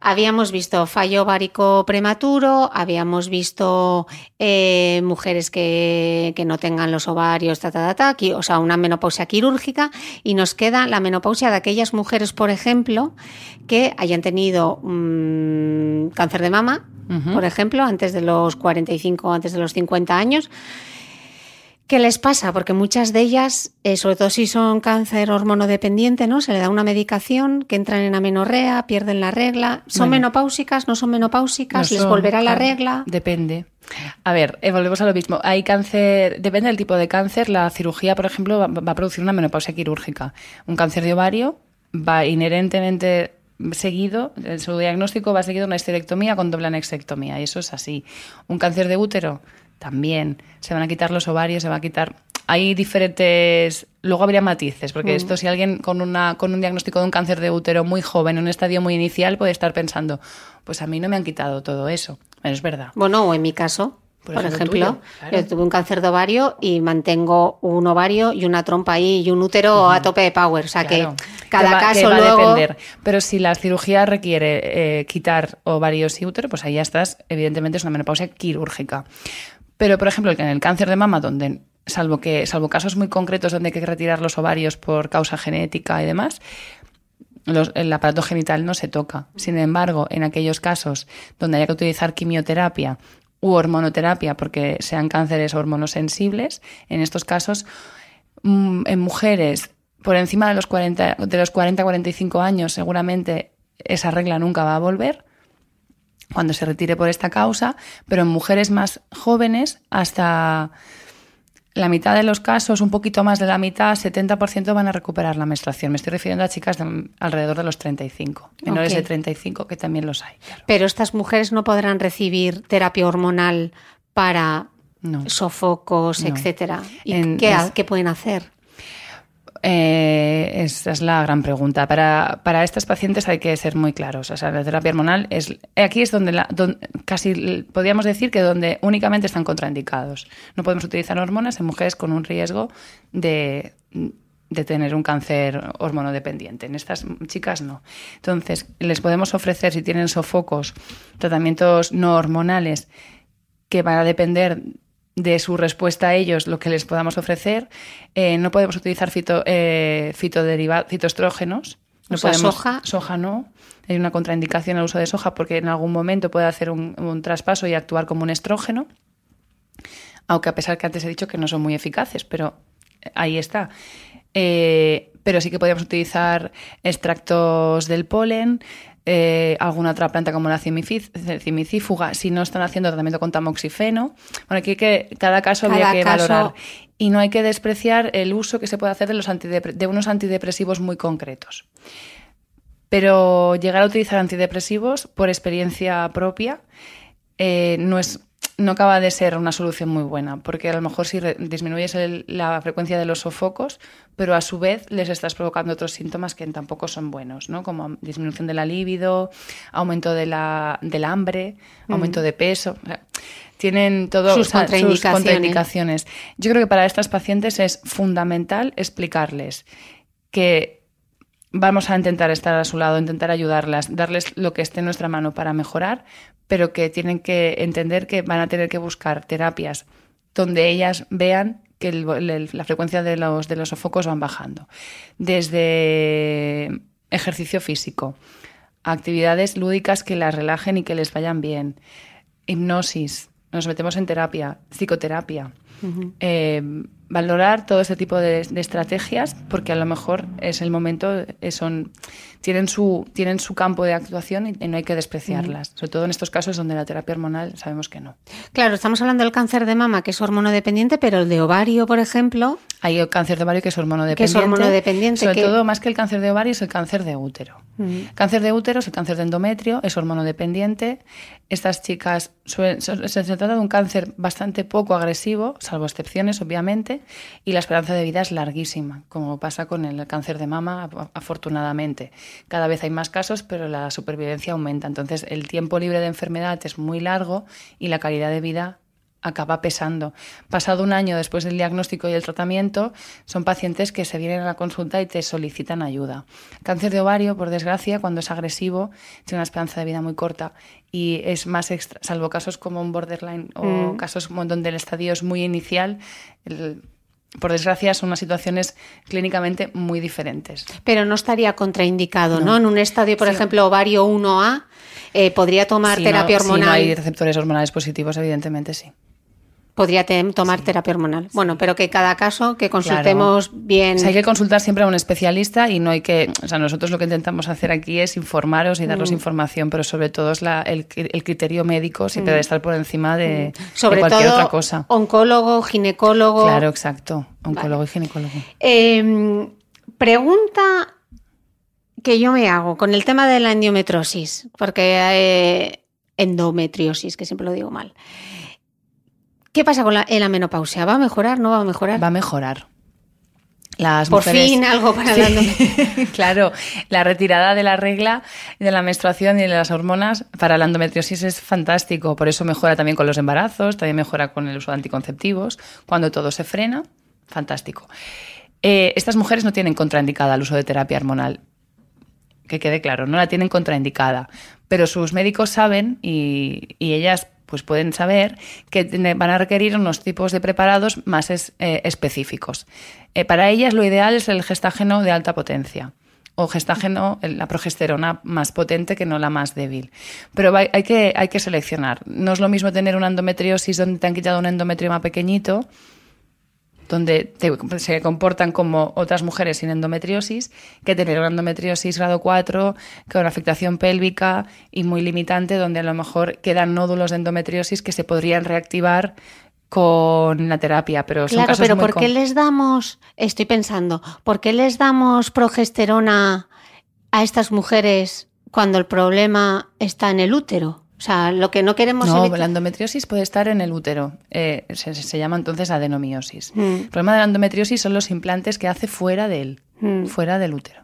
Habíamos visto fallo ovárico prematuro, habíamos visto eh, mujeres que, que, no tengan los ovarios, ta, ta, ta, o sea, una menopausia quirúrgica, y nos queda la menopausia de aquellas mujeres, por ejemplo, que hayan tenido mmm, cáncer de mama, uh -huh. por ejemplo, antes de los 45, antes de los 50 años. ¿Qué les pasa? Porque muchas de ellas, eh, sobre todo si son cáncer hormonodependiente, ¿no? Se le da una medicación que entran en amenorrea, pierden la regla. ¿Son bueno, menopáusicas? ¿No son menopáusicas? No ¿Les son, volverá la regla? Depende. A ver, eh, volvemos a lo mismo. Hay cáncer, depende del tipo de cáncer. La cirugía, por ejemplo, va, va a producir una menopausia quirúrgica. Un cáncer de ovario va inherentemente seguido, su diagnóstico va seguido una histerectomía con doble anexectomía, y eso es así. Un cáncer de útero, también. Se van a quitar los ovarios, se va a quitar. Hay diferentes. Luego habría matices, porque mm. esto, si alguien con, una, con un diagnóstico de un cáncer de útero muy joven, en un estadio muy inicial, puede estar pensando, pues a mí no me han quitado todo eso. Pero es verdad. Bueno, o en mi caso. Por, por ejemplo, tuyo, claro. yo tuve un cáncer de ovario y mantengo un ovario y una trompa ahí y un útero uh -huh. a tope de power. O sea claro. que cada va, caso que va luego... a depender. Pero si la cirugía requiere eh, quitar ovarios y útero, pues ahí ya estás, evidentemente es una menopausia quirúrgica. Pero, por ejemplo, en el cáncer de mama, donde salvo que salvo casos muy concretos donde hay que retirar los ovarios por causa genética y demás, el aparato genital no se toca. Sin embargo, en aquellos casos donde haya que utilizar quimioterapia u hormonoterapia porque sean cánceres hormonosensibles, en estos casos, mm, en mujeres por encima de los 40, de los 40-45 años, seguramente esa regla nunca va a volver cuando se retire por esta causa, pero en mujeres más jóvenes hasta la mitad de los casos, un poquito más de la mitad, 70% van a recuperar la menstruación. Me estoy refiriendo a chicas de alrededor de los 35, menores okay. de 35, que también los hay. Claro. Pero estas mujeres no podrán recibir terapia hormonal para no. sofocos, no. etcétera. ¿Y en, qué, es... qué pueden hacer? Eh, esa es la gran pregunta. Para, para, estas pacientes hay que ser muy claros. O sea, la terapia hormonal es aquí es donde, la, donde, casi podríamos decir que donde únicamente están contraindicados. No podemos utilizar hormonas en mujeres con un riesgo de, de tener un cáncer hormonodependiente. En estas chicas no. Entonces, les podemos ofrecer, si tienen sofocos, tratamientos no hormonales que van a depender de su respuesta a ellos lo que les podamos ofrecer. Eh, no podemos utilizar fito, eh, fitoestrógenos. No o sea, podemos, soja. Soja no. Hay una contraindicación al uso de soja porque en algún momento puede hacer un, un, traspaso y actuar como un estrógeno. Aunque a pesar que antes he dicho que no son muy eficaces, pero ahí está. Eh, pero sí que podríamos utilizar extractos del polen, eh, alguna otra planta como la cimicífuga, si no están haciendo tratamiento con tamoxifeno. Bueno, aquí que cada caso cada habría que caso... valorar. Y no hay que despreciar el uso que se puede hacer de, los de unos antidepresivos muy concretos. Pero llegar a utilizar antidepresivos por experiencia propia eh, no es no acaba de ser una solución muy buena, porque a lo mejor si disminuyes el, la frecuencia de los sofocos, pero a su vez les estás provocando otros síntomas que tampoco son buenos, ¿no? como disminución de la libido, aumento de la, del hambre, mm. aumento de peso. O sea, tienen todo, sus, o sea, contraindicaciones. sus contraindicaciones. Yo creo que para estas pacientes es fundamental explicarles que vamos a intentar estar a su lado, intentar ayudarlas, darles lo que esté en nuestra mano para mejorar, pero que tienen que entender que van a tener que buscar terapias donde ellas vean que el- el- la frecuencia de los, de los sofocos van bajando. Desde ejercicio físico, actividades lúdicas que las relajen y que les vayan bien, hipnosis, nos metemos en terapia, psicoterapia. Eh, valorar todo ese tipo de, de estrategias porque a lo mejor es el momento, eh, son, tienen, su, tienen su campo de actuación y, no hay que despreciarlas, sobre todo en estos casos donde la terapia hormonal sabemos que no. Claro, estamos hablando del cáncer de mama, que es hormonodependiente, pero el de ovario, por ejemplo, Hay el cáncer de ovario que es hormonodependiente. Que es hormonodependiente, Sobre que- todo, más que el cáncer de ovario, es el cáncer de útero. Cáncer de útero es el cáncer de endometrio, es hormonodependiente. Estas chicas, suelen- se, se trata de un cáncer bastante poco agresivo, salvo excepciones, obviamente, y la esperanza de vida es larguísima, como pasa con el cáncer de mama, afortunadamente. Cada vez hay más casos, pero la supervivencia aumenta. Entonces, el tiempo libre de enfermedad es muy largo y la calidad de vida acaba pesando. Pasado un año después del diagnóstico y el tratamiento, son pacientes que se vienen a la consulta y te solicitan ayuda. Cáncer de ovario, por desgracia, cuando es agresivo, tiene una esperanza de vida muy corta y es más extra, salvo casos como un borderline o casos como donde el estadio es muy inicial, el- por desgracia son unas situaciones clínicamente muy diferentes. pero no estaría contraindicado, ¿no? En un estadio, por ejemplo, ovario 1A, eh, podría tomar Si terapia no, hormonal. Si no hay receptores hormonales positivos, evidentemente sí. Podría tomar terapia hormonal. Bueno, pero que cada caso, que consultemos bien. O sea, hay que consultar siempre a un especialista y no hay que. O sea, nosotros lo que intentamos hacer aquí es informaros y Mm. daros información, pero sobre todo es la- el, el criterio médico siempre debe estar por encima de, de Mm. Sobre cualquier todo, otra cosa. oncólogo, ginecólogo. Claro, exacto. Oncólogo y ginecólogo. Eh, pregunta que yo me hago con el tema de la endometrosis, porque eh, endometriosis, que siempre lo digo mal. ¿Qué pasa con la, en la menopausia? ¿Va a mejorar? ¿No va a mejorar? Va a mejorar. Las Por mujeres- fin algo para Sí, la endometriosis. (laughs) claro, la retirada de la regla, de la menstruación y de las hormonas para la endometriosis es fantástico. Por eso mejora también con los embarazos, también mejora con el uso de anticonceptivos. Cuando todo se frena, fantástico. Eh, estas mujeres no tienen contraindicada el uso de terapia hormonal. Que quede claro, no la tienen contraindicada. Pero sus médicos saben y, y ellas pues pueden saber que van a requerir unos tipos de preparados más eh, específicos. Eh, para ellas lo ideal es el gestágeno de alta potencia o gestágeno, la progesterona más potente que no la más débil. Pero hay, hay que, hay que seleccionar. No es lo mismo tener una endometriosis donde te han quitado un endometrioma pequeñito, donde te- se comportan como otras mujeres sin endometriosis, que tener una endometriosis grado 4 con afectación pélvica y muy limitante, donde a lo mejor quedan nódulos de endometriosis que se podrían reactivar con la terapia, pero son Claro, casos pero muy ¿por qué les damos, estoy pensando, ¿por qué les damos progesterona a estas mujeres cuando el problema está en el útero? O sea, lo que no queremos No, evitar- la endometriosis puede estar en el útero. Eh, se, se llama entonces adenomiosis. Mm. El problema de la endometriosis son los implantes que hace fuera de él, Mm. fuera del útero.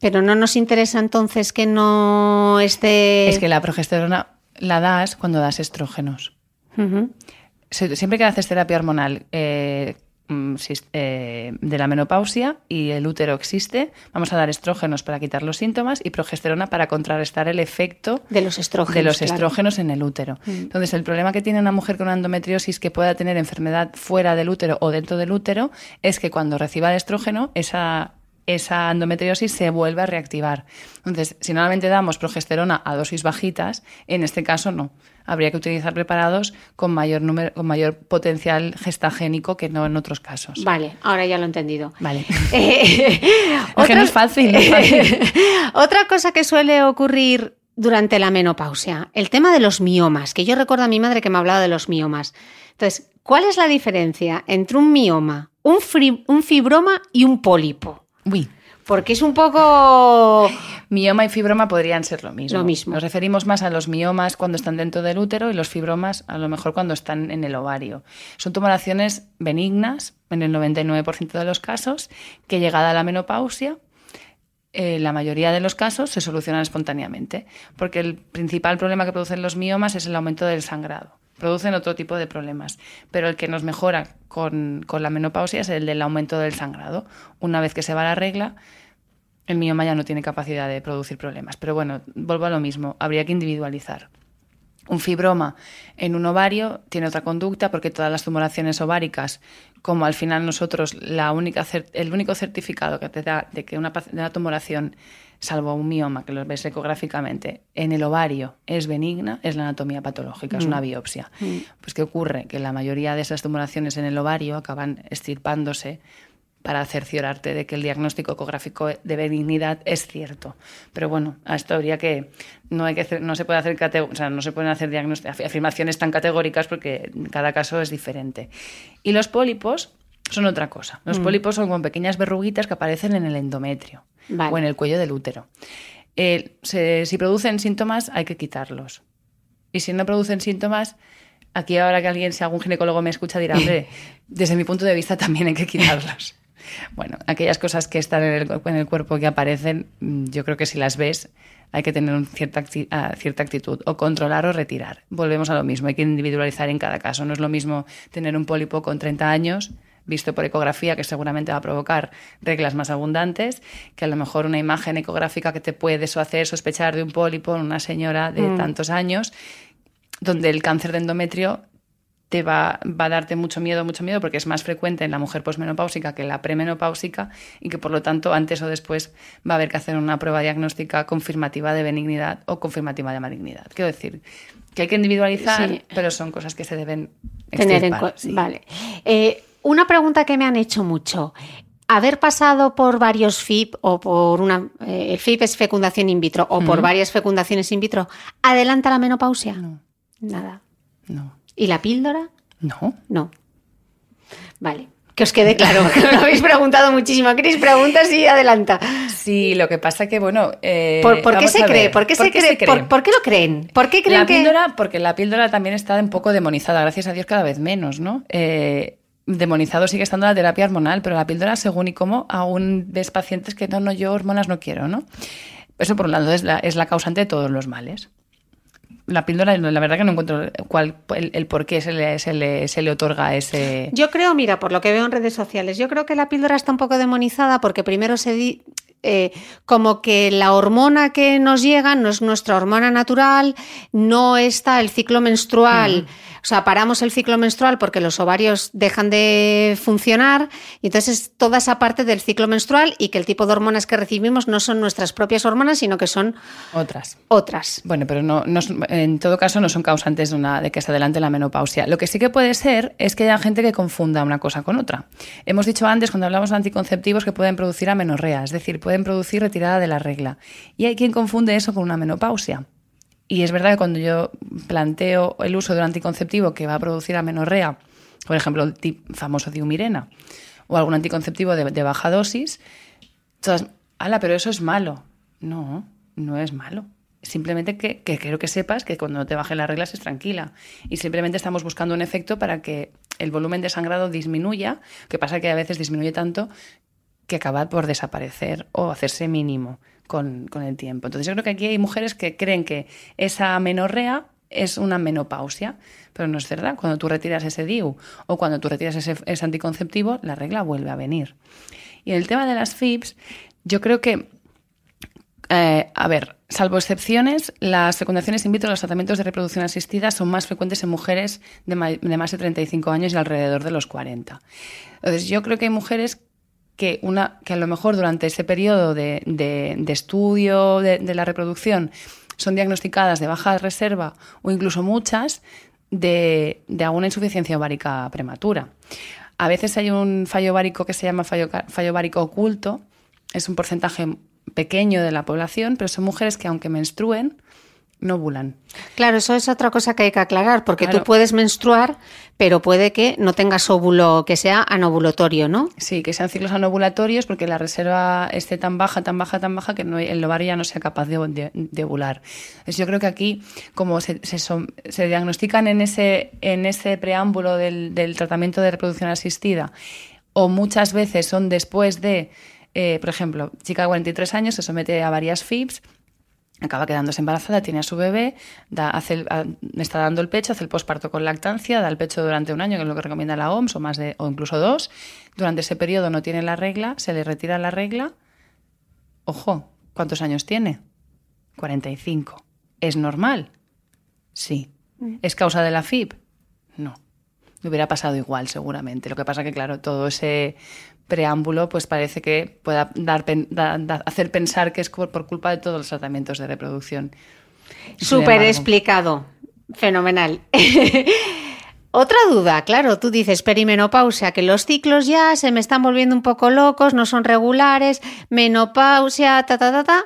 Pero no nos interesa entonces que no esté... Es que la progesterona la das cuando das estrógenos. Siempre que haces terapia hormonal eh, de la menopausia y el útero existe, vamos a dar estrógenos para quitar los síntomas y progesterona para contrarrestar el efecto De los estrógenos. de los claro. Mm. estrógenos en el útero. Entonces, el problema que tiene una mujer con una endometriosis que pueda tener enfermedad fuera del útero o dentro del útero es que cuando reciba el estrógeno, esa, esa endometriosis se vuelve a reactivar. Entonces, si normalmente damos progesterona a dosis bajitas, en este caso no. Habría que utilizar preparados con mayor, número, con mayor potencial gestagénico que no en otros casos. Vale, ahora ya lo he entendido. Vale. (laughs) Eh, (laughs) Es que no es fácil, no es (laughs) fácil. Otra cosa que suele ocurrir durante la menopausia, el tema de los miomas, que yo recuerdo a mi madre que me hablaba de los miomas. Entonces, ¿cuál es la diferencia entre un mioma, un, un fibroma y un pólipo? Uy. Porque es un poco... Mioma y fibroma podrían ser lo mismo. Lo mismo. Nos referimos más a los miomas cuando están dentro del útero y los fibromas a lo mejor cuando están en el ovario. Son tumoraciones benignas en el 99% de los casos que llegada a la menopausia eh, la mayoría de los casos se solucionan espontáneamente, porque el principal problema que producen los miomas es el aumento del sangrado. Producen otro tipo de problemas, pero el que nos mejora con, con la menopausia es el del aumento del sangrado. Una vez que se va la regla, el mioma ya no tiene capacidad de producir problemas. Pero bueno, vuelvo a lo mismo, habría que individualizar. Un fibroma en un ovario tiene otra conducta porque todas las tumoraciones ováricas, como al final nosotros la única el único certificado que te da de que una, una tumoración, salvo un mioma que lo ves ecográficamente, en el ovario es benigna, es la anatomía patológica, es una mm. biopsia. Mm. Pues ¿qué ocurre? Que la mayoría de esas tumoraciones en el ovario acaban estirpándose para cerciorarte de que el diagnóstico ecográfico de benignidad es cierto. Pero bueno, a esto habría que no hay que no se puede hacer o sea, no se pueden hacer afirmaciones tan categóricas porque cada caso es diferente. Y los pólipos son otra cosa. Los mm. pólipos son como pequeñas verruguitas que aparecen en el endometrio o en el cuello del útero. si producen síntomas hay que quitarlos. Y si no producen síntomas, aquí ahora que alguien, si algún ginecólogo me escucha, dirá, (laughs) hombre, desde mi punto de vista también hay que quitarlos. Bueno, aquellas cosas que están en el, cuerpo que aparecen, mm, yo creo que si las ves hay que tener cierta, ah, cierta actitud, o controlar o retirar. Volvemos a lo mismo, hay que individualizar en cada caso. No es lo mismo tener un pólipo con 30 años visto por ecografía, que seguramente va a provocar reglas más abundantes, que a lo mejor una imagen ecográfica que te puede hacer sospechar de un pólipo en una señora de mm. tantos años, donde el cáncer de endometrio te va, va, a darte mucho miedo, mucho miedo, porque es más frecuente en la mujer posmenopáusica que en la premenopáusica y que por lo tanto antes o después va a haber que hacer una prueba diagnóstica confirmativa de benignidad o confirmativa de malignidad. Quiero decir que hay que individualizar, pero son cosas que se deben tener en cuenta. Vale. Eh, una pregunta que me han hecho mucho. Haber pasado por varios FIP o por una. Eh, el FIP es fecundación in vitro o por varias fecundaciones in vitro, ¿adelanta la menopausia? No. Nada. No. ¿Y la píldora? No. No. Vale. Que os quede claro, que (laughs) me lo habéis preguntado muchísimo. Cris, preguntas y adelanta. Sí, lo que pasa que, bueno... Eh, ¿Por, qué se cree? ¿Por qué, se, cree? ¿Por, qué lo creen? ¿Por qué creen la píldora, Porque la píldora también está un poco demonizada, gracias a Dios cada vez menos, ¿no? Eh, demonizado sigue estando la terapia hormonal, pero la píldora, según y cómo, aún ves pacientes que no, no, yo hormonas no quiero, ¿no? Eso, por un lado, es la, es la causante de todos los males la píldora, la verdad que no encuentro cuál, el, por qué se le, se, le, se le, otorga ese... Yo creo, mira, por lo que veo en redes sociales, yo creo que la píldora está un poco demonizada porque primero se, di, eh, como que la hormona que nos llega no es nuestra hormona natural, no está el ciclo menstrual. O sea, paramos el ciclo menstrual porque los ovarios dejan de funcionar y entonces toda esa parte del ciclo menstrual y que el tipo de hormonas que recibimos no son nuestras propias hormonas, sino que son otras. Otras. Bueno, pero no, en todo caso no son causantes de, una, de que se adelante la menopausia. Lo que sí que puede ser es que haya gente que confunda una cosa con otra. Hemos dicho antes, cuando hablamos de anticonceptivos, que pueden producir amenorrea, es decir, pueden producir retirada de la regla. Y hay quien confunde eso con una menopausia. Y es verdad que cuando yo planteo el uso de un anticonceptivo que va a producir amenorrea, por ejemplo, el famoso diumirena, o algún anticonceptivo de, baja dosis, todas, ala, pero eso es malo. No, no es malo. Simplemente que, que, quiero que sepas que cuando te bajen las reglas es tranquila. Y simplemente estamos buscando un efecto para que el volumen de sangrado disminuya, que pasa que a veces disminuye tanto que acaba por desaparecer o hacerse mínimo con, el tiempo. Entonces yo creo que aquí hay mujeres que creen que esa menorrea es una menopausia, pero no es verdad. Cuando tú retiras ese DIU o cuando tú retiras ese, anticonceptivo, la regla vuelve a venir. Y en el tema de las FIPS, yo creo que, eh, a ver, salvo excepciones, las fecundaciones in vitro, los tratamientos de reproducción asistida son más frecuentes en mujeres de, de más de 35 años y alrededor de los 40. Entonces yo creo que hay mujeres que, una, que a lo mejor durante ese periodo de, estudio de, la reproducción son diagnosticadas de baja reserva o incluso muchas de, alguna insuficiencia ovárica prematura. A veces hay un fallo ovárico que se llama fallo, fallo ovárico oculto, es un porcentaje pequeño de la población, pero son mujeres que aunque menstruen, no ovulan. Claro, eso es otra cosa que hay que aclarar, porque tú puedes menstruar, pero puede que no tengas óvulo que sea anovulatorio, ¿no? Sí, que sean ciclos anovulatorios, porque la reserva esté tan baja, tan baja, tan baja, que no, el ovario ya no sea capaz de, de, ovular. Entonces yo creo que aquí, como se, se, diagnostican en ese, en ese preámbulo del, del, tratamiento de reproducción asistida, o muchas veces son después de, eh, por ejemplo, chica de 43 años se somete a varias FIPS, acaba quedándose embarazada, tiene a su bebé, da, hace está dando el pecho, hace el posparto con lactancia, da el pecho durante un año, que es lo que recomienda la OMS, o, más de, o incluso dos. Durante ese periodo no tiene la regla, se le retira la regla Ojo, ¿cuántos años tiene? 45. ¿Es normal? Sí. ¿Es causa de la FIB? No. Me hubiera pasado igual, seguramente. Lo que pasa que, claro, todo ese preámbulo pues parece que pueda dar, hacer pensar que es por, culpa de todos los tratamientos de reproducción. Súper explicado. Fenomenal. (laughs) Otra duda, claro, tú dices perimenopausia, que los ciclos ya se me están volviendo un poco locos, no son regulares, menopausia, ta, ta, ta, ta.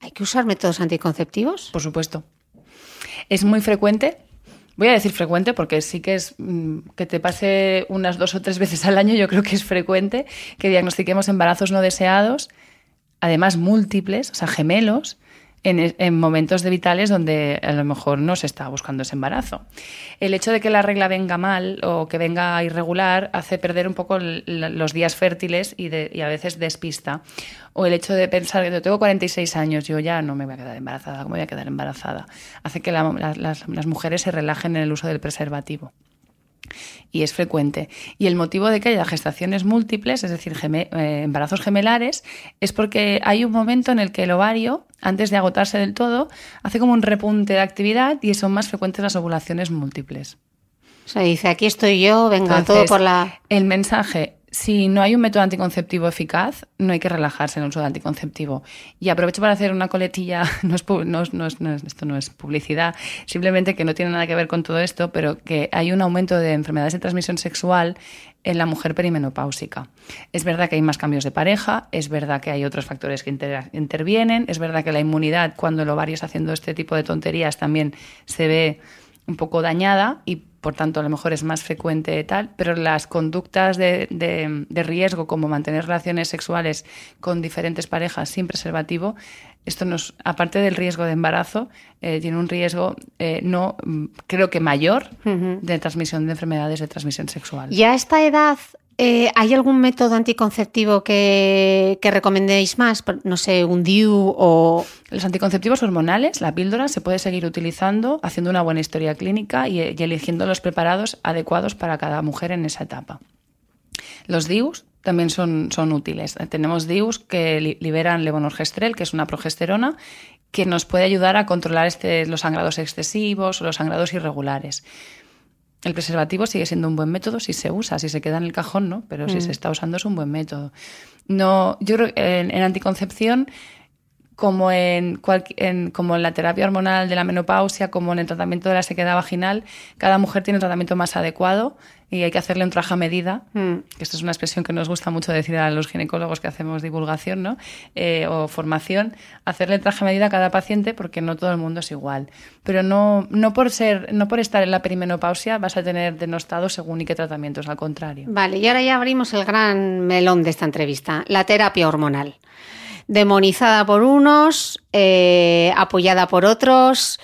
¿Hay que usar métodos anticonceptivos? Por supuesto. Es muy frecuente, voy a decir frecuente porque sí que es mm, que te pase unas dos o tres veces al año, yo creo que es frecuente que diagnostiquemos embarazos no deseados, además múltiples, o sea, gemelos, en, momentos de vitales donde a lo mejor no se está buscando ese embarazo. El hecho de que la regla venga mal o que venga irregular hace perder un poco los días fértiles y, a veces despista. O el hecho de pensar que tengo 46 años, yo ya no me voy a quedar embarazada, ¿cómo voy a quedar embarazada? Hace que las mujeres se relajen en el uso del preservativo y es frecuente. Y el motivo de que haya gestaciones múltiples, es decir, eh, embarazos gemelares, es porque hay un momento en el que el ovario, antes de agotarse del todo, hace como un repunte de actividad y son más frecuentes las ovulaciones múltiples. O sea, dice, aquí estoy yo, venga, todo por la... El mensaje si no hay un método anticonceptivo eficaz, no hay que relajarse en el uso de anticonceptivo. Y aprovecho para hacer una coletilla, (laughs) no esto no es publicidad, simplemente que no tiene nada que ver con todo esto, pero que hay un aumento de enfermedades de transmisión sexual en la mujer perimenopáusica. Es verdad que hay más cambios de pareja, es verdad que hay otros factores que intervienen, es verdad que la inmunidad, cuando el ovario está haciendo este tipo de tonterías, también se ve un poco dañada y por tanto a lo mejor es más frecuente tal, pero las conductas de, de, riesgo como mantener relaciones sexuales con diferentes parejas sin preservativo, esto nos, aparte del riesgo de embarazo, eh, tiene un riesgo eh, no creo que mayor de transmisión de enfermedades de transmisión sexual. ¿Y a esta edad eh, ¿Hay algún método anticonceptivo que, recomendéis más? No sé, un DIU o... Los anticonceptivos hormonales, la píldora, se puede seguir utilizando haciendo una buena historia clínica y, eligiendo los preparados adecuados para cada mujer en esa etapa. Los DIUs también son, son útiles. Tenemos DIUs que liberan levonorgestrel, que es una progesterona, que nos puede ayudar a controlar este, los sangrados excesivos o los sangrados irregulares. El preservativo sigue siendo un buen método si se usa, si se queda en el cajón, ¿no? Pero si se mm. está usando es un buen método. No, yo creo que en, anticoncepción como en, como en la terapia hormonal de la menopausia, como en el tratamiento de la sequedad vaginal, cada mujer tiene un tratamiento más adecuado y hay que hacerle un traje a medida, mm. que esto es una expresión que nos gusta mucho decir a los ginecólogos que hacemos divulgación ¿no? Eh, o formación, hacerle traje a medida a cada paciente porque no todo el mundo es igual. Pero no, no, por ser, no por estar en la perimenopausia vas a tener denostado según y qué tratamientos, al contrario. Vale, y ahora ya abrimos el gran melón de esta entrevista, la terapia hormonal. Demonizada por unos, eh, apoyada por otros,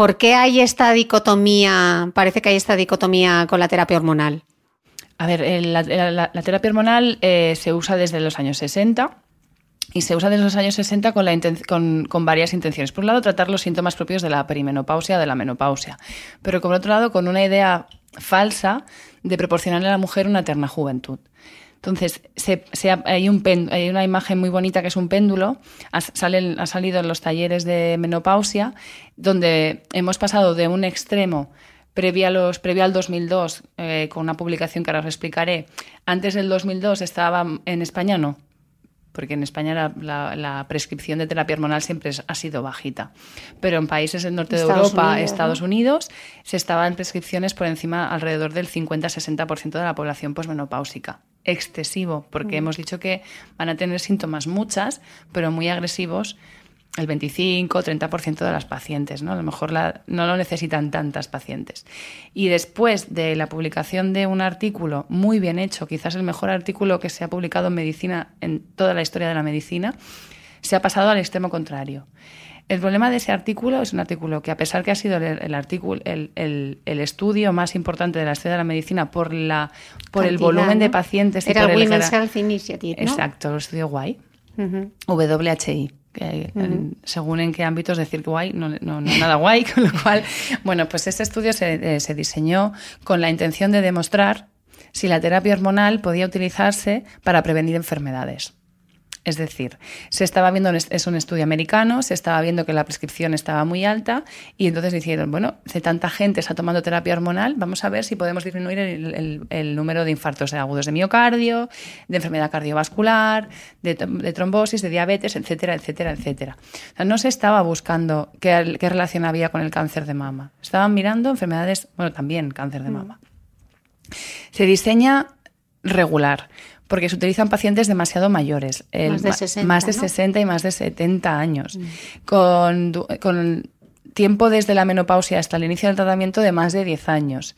¿Por qué hay esta dicotomía? Parece que hay esta dicotomía con la terapia hormonal. A ver, la, terapia hormonal eh, se usa desde los años 60 y se usa desde los años 60 con, con, varias intenciones. Por un lado, tratar los síntomas propios de la perimenopausia, de la menopausia, pero por otro lado, con una idea falsa de proporcionarle a la mujer una eterna juventud. Entonces, hay, un hay, una imagen muy bonita que es un péndulo, ha, ha salido en los talleres de menopausia, donde hemos pasado de un extremo previo, a los, al 2002, eh, con una publicación que ahora os explicaré. Antes del 2002 estaba en España, no, porque en España la, prescripción de terapia hormonal siempre ha sido bajita. Pero en países del norte de Europa, Estados Unidos, se estaban prescripciones por encima alrededor del 50-60% de la población posmenopáusica excesivo, porque mm. hemos dicho que van a tener síntomas muchas, pero muy agresivos el 25-30% de las pacientes, ¿no? A lo mejor no lo necesitan tantas pacientes. Y después de la publicación de un artículo muy bien hecho, quizás el mejor artículo que se ha publicado en medicina en toda la historia de la medicina, se ha pasado al extremo contrario. El problema de ese artículo es un artículo que, a pesar que ha sido el, artículo, el, estudio más importante de la historia de la medicina por, la, por el volumen de pacientes... Era el Women's Health Initiative, ¿no? Exacto, el estudio WHI, WHI. Que, según en qué ámbitos decir guay, no, no, no, nada guay, (laughs) con lo cual, bueno, pues este estudio se, eh, se diseñó con la intención de demostrar si la terapia hormonal podía utilizarse para prevenir enfermedades. Es decir, se estaba viendo, es un estudio americano, se estaba viendo que la prescripción estaba muy alta y entonces dijeron, bueno, si tanta gente está tomando terapia hormonal, vamos a ver si podemos disminuir el, número de infartos agudos de miocardio, de enfermedad cardiovascular, de, trombosis, de diabetes, etcétera, etcétera, etcétera. O sea, no se estaba buscando qué, qué relación había con el cáncer de mama. Estaban mirando enfermedades, bueno, también cáncer de mm. mama. Se diseña regular porque se utilizan pacientes demasiado mayores, más de 60, más de 60 y más de 70 años, mm. con, con, tiempo desde la menopausia hasta el inicio del tratamiento de más de 10 años.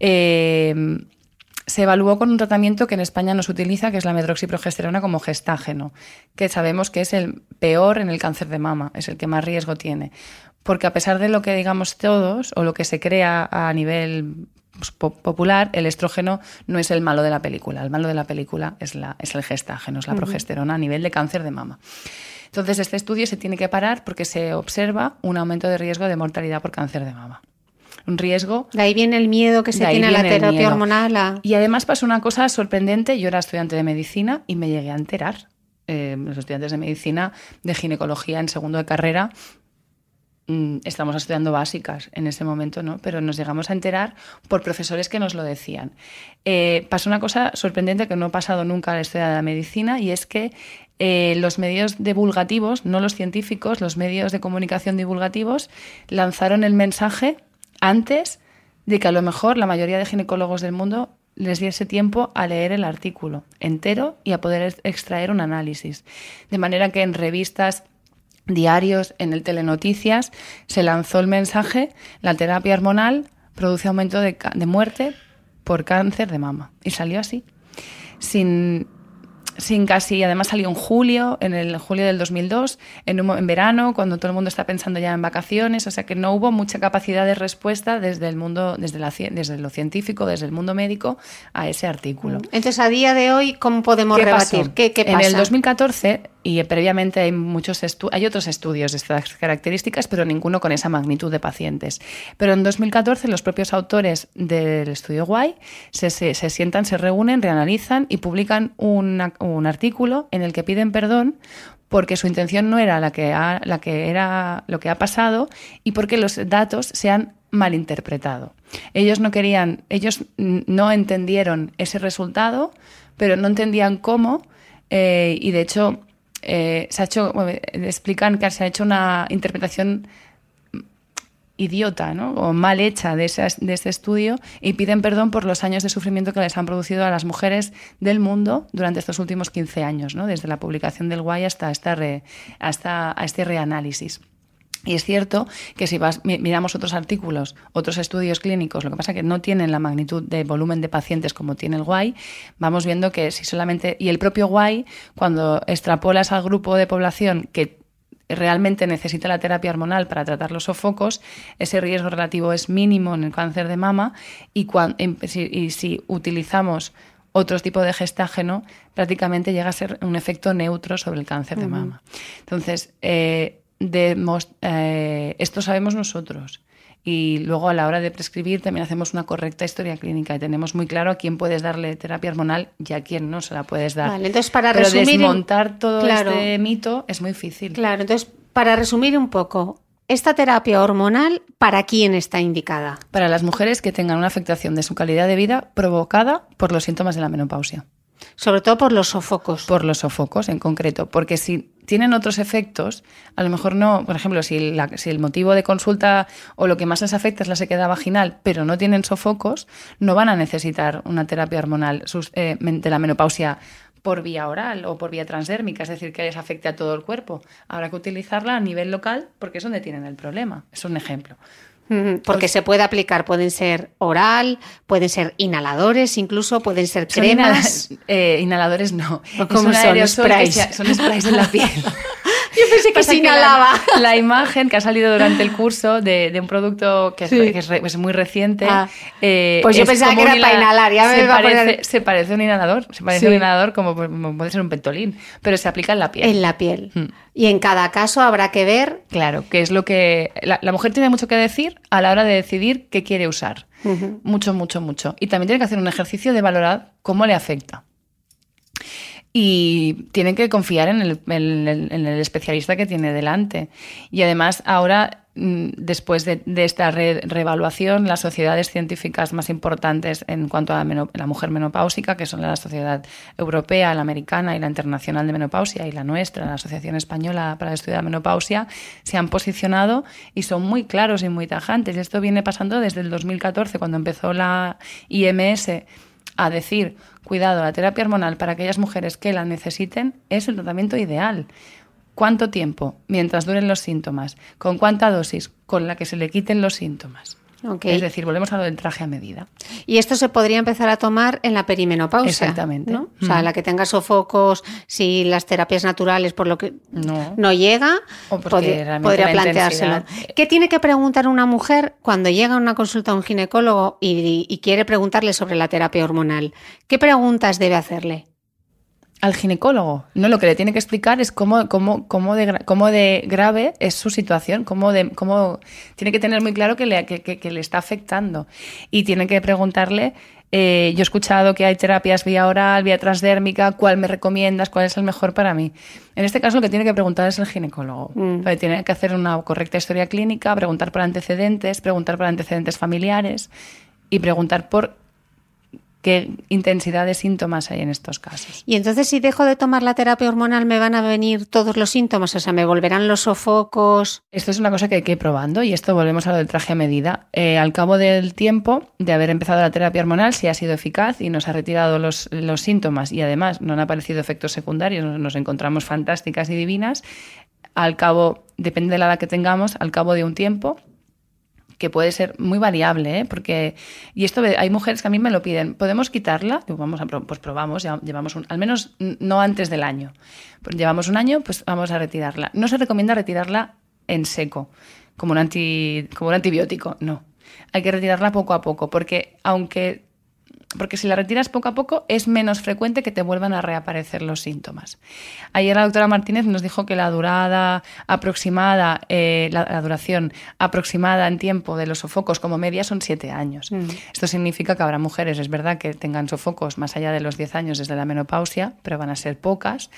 Eh, se evaluó con un tratamiento que en España no se utiliza, que es la medroxiprogesterona como gestágeno, que sabemos que es el peor en el cáncer de mama, es el que más riesgo tiene. Porque a pesar de lo que digamos todos o lo que se crea a nivel popular, el estrógeno no es el malo de la película. El malo de la película es, la, es el gestágeno, es la progesterona a nivel de cáncer de mama. Entonces, este estudio se tiene que parar porque se observa un aumento de riesgo de mortalidad por cáncer de mama. Un riesgo. De ahí viene el miedo que se tiene a la terapia hormonal. Y además pasó una cosa sorprendente. Yo era estudiante de medicina y me llegué a enterar. Eh, los estudiantes de medicina, de ginecología en segundo de carrera, estamos estudiando básicas en ese momento, ¿no? Pero nos llegamos a enterar por profesores que nos lo decían. Eh, pasó una cosa sorprendente que no ha pasado nunca en la historia de la medicina y es que eh, los medios divulgativos, no los científicos, los medios de comunicación divulgativos, lanzaron el mensaje antes de que a lo mejor la mayoría de ginecólogos del mundo les diese tiempo a leer el artículo entero y a poder extraer un análisis. De manera que en revistas diarios, en el Telenoticias, se lanzó el mensaje, la terapia hormonal produce aumento de, de muerte por cáncer de mama. Y salió así, sin sin casi, además salió en julio, en el julio del 2002, en, en verano, cuando todo el mundo está pensando ya en vacaciones, o sea que no hubo mucha capacidad de respuesta desde el mundo, desde, la, desde lo científico, desde el mundo médico a ese artículo. Entonces, a día de hoy, ¿cómo podemos rebatir? ¿Qué, ¿Qué, pasa? En el 2014, y previamente hay, muchos hay otros estudios de estas características, pero ninguno con esa magnitud de pacientes. Pero en 2014 los propios autores del estudio Y se, se, se sientan, se reúnen, reanalizan y publican una, un artículo en el que piden perdón porque su intención no era la que, la que era lo que ha pasado y porque los datos se han malinterpretado. Ellos no querían, ellos no entendieron ese resultado, pero no entendían cómo eh, y de hecho eh, se ha hecho, explican que se ha hecho una interpretación idiota o mal hecha de, ese, de este estudio y piden perdón por los años de sufrimiento que les han producido a las mujeres del mundo durante estos últimos 15 años, desde la publicación del Guay hasta, esta hasta este reanálisis. Y es cierto que si vas, miramos otros artículos, otros estudios clínicos, lo que pasa es que no tienen la magnitud de volumen de pacientes como tiene el Guay, vamos viendo que si solamente. Y el propio Guay, cuando extrapolas al grupo de población que realmente necesita la terapia hormonal para tratar los sofocos, ese riesgo relativo es mínimo en el cáncer de mama y, si, utilizamos otro tipo de gestágeno, prácticamente llega a ser un efecto neutro sobre el cáncer de mama. Entonces, eh, eh, esto sabemos nosotros. Y luego a la hora de prescribir también hacemos una correcta historia clínica y tenemos muy claro a quién puedes darle terapia hormonal y a quién no se la puedes dar. entonces para Pero resumir, desmontar todo este mito es muy difícil. Claro, entonces para resumir un poco, ¿esta terapia hormonal para quién está indicada? Para las mujeres que tengan una afectación de su calidad de vida provocada por los síntomas de la menopausia. Sobre todo por los sofocos. Por los sofocos en concreto, porque si tienen otros efectos, a lo mejor no, por ejemplo, si, si, el motivo de consulta o lo que más les afecta es la sequedad vaginal, pero no tienen sofocos, no van a necesitar una terapia hormonal eh, de la menopausia por vía oral o por vía transdérmica, es decir, que les afecte a todo el cuerpo. Habrá que utilizarla a nivel local porque es donde tienen el problema. Es un ejemplo. Porque se puede aplicar, pueden ser oral, pueden ser inhaladores, incluso pueden ser cremas. Eh, inhaladores no. son sprays. son sprays en la piel. (laughs) Yo pensé que se inhalaba. (laughs) La, imagen que ha salido durante el curso de, un producto que es, muy reciente. Ah. Eh, pues yo pensaba que era para inhalar. Ya se, parece, se, parece, a un inhalador. Se parece a un inhalador como, puede ser un pentolín. Pero se aplica en la piel. En la piel. Mm. Y en cada caso habrá que ver. Claro, que es lo que. La, mujer tiene mucho que decir a la hora de decidir qué quiere usar. Mucho, mucho, mucho. Y también tiene que hacer un ejercicio de valorar cómo le afecta. Y tienen que confiar en el, especialista que tiene delante. Y además ahora, mm, después de, esta re- reevaluación, las sociedades científicas más importantes en cuanto a la, la mujer menopáusica, que son la Sociedad Europea, la Americana y la Internacional de Menopausia, y la nuestra, la Asociación Española para la Menopausia, se han posicionado y son muy claros y muy tajantes. Esto viene pasando desde el 2014, cuando empezó la IMS a decir, cuidado, la terapia hormonal para aquellas mujeres que la necesiten es el tratamiento ideal. ¿Cuánto tiempo? Mientras duren los síntomas. ¿Con cuánta dosis? Con la que se le quiten los síntomas. Es decir, volvemos a lo del traje a medida. Y esto se podría empezar a tomar en la perimenopausia. Exactamente. ¿no? O sea, la que tenga sofocos, si las terapias naturales, por lo que No. llega, O podría, planteárselo. intensidad- ¿Qué tiene que preguntar una mujer cuando llega a una consulta a un ginecólogo y, y quiere preguntarle sobre la terapia hormonal? ¿Qué preguntas debe hacerle? Al ginecólogo. No, lo que le tiene que explicar es cómo, cómo, cómo, de, cómo de grave es su situación, cómo, de, cómo tiene que tener muy claro que le, que, que- que le está afectando. Y tiene que preguntarle, eh, yo he escuchado que hay terapias vía oral, vía transdérmica, ¿cuál me recomiendas? ¿Cuál es el mejor para mí? En este caso lo que tiene que preguntar es el ginecólogo. Mm. Tiene que hacer una correcta historia clínica, preguntar por antecedentes, preguntar por antecedentes familiares y preguntar por qué intensidad de síntomas hay en estos casos. Y entonces, si dejo de tomar la terapia hormonal, ¿me van a venir todos los síntomas? O sea, ¿me volverán los sofocos? Esto es una cosa que hay que ir probando y esto volvemos a lo del traje a medida. Eh, al cabo del tiempo de haber empezado la terapia hormonal, si ha sido eficaz y nos ha retirado los, los síntomas y además no han aparecido efectos secundarios, nos, nos encontramos fantásticas y divinas, al cabo, depende de la edad que tengamos, al cabo de un tiempo, que puede ser muy variable, ¿eh? porque y esto hay mujeres que a mí me lo piden, ¿podemos quitarla? Vamos a pues probamos, llevamos un, al menos no antes del año. Pues llevamos un año, pues vamos a retirarla. No se recomienda retirarla en seco, como un anti, como un antibiótico, no. Hay que retirarla poco a poco, porque aunque porque si la retiras poco a poco es menos frecuente que te vuelvan a reaparecer los síntomas. Ayer la doctora Martínez nos dijo que la durada aproximada, eh, la, la duración aproximada en tiempo de los sofocos como media son siete años. Esto significa que habrá mujeres, es verdad, que tengan sofocos más allá de los 10 años desde la menopausia, pero van a ser pocas.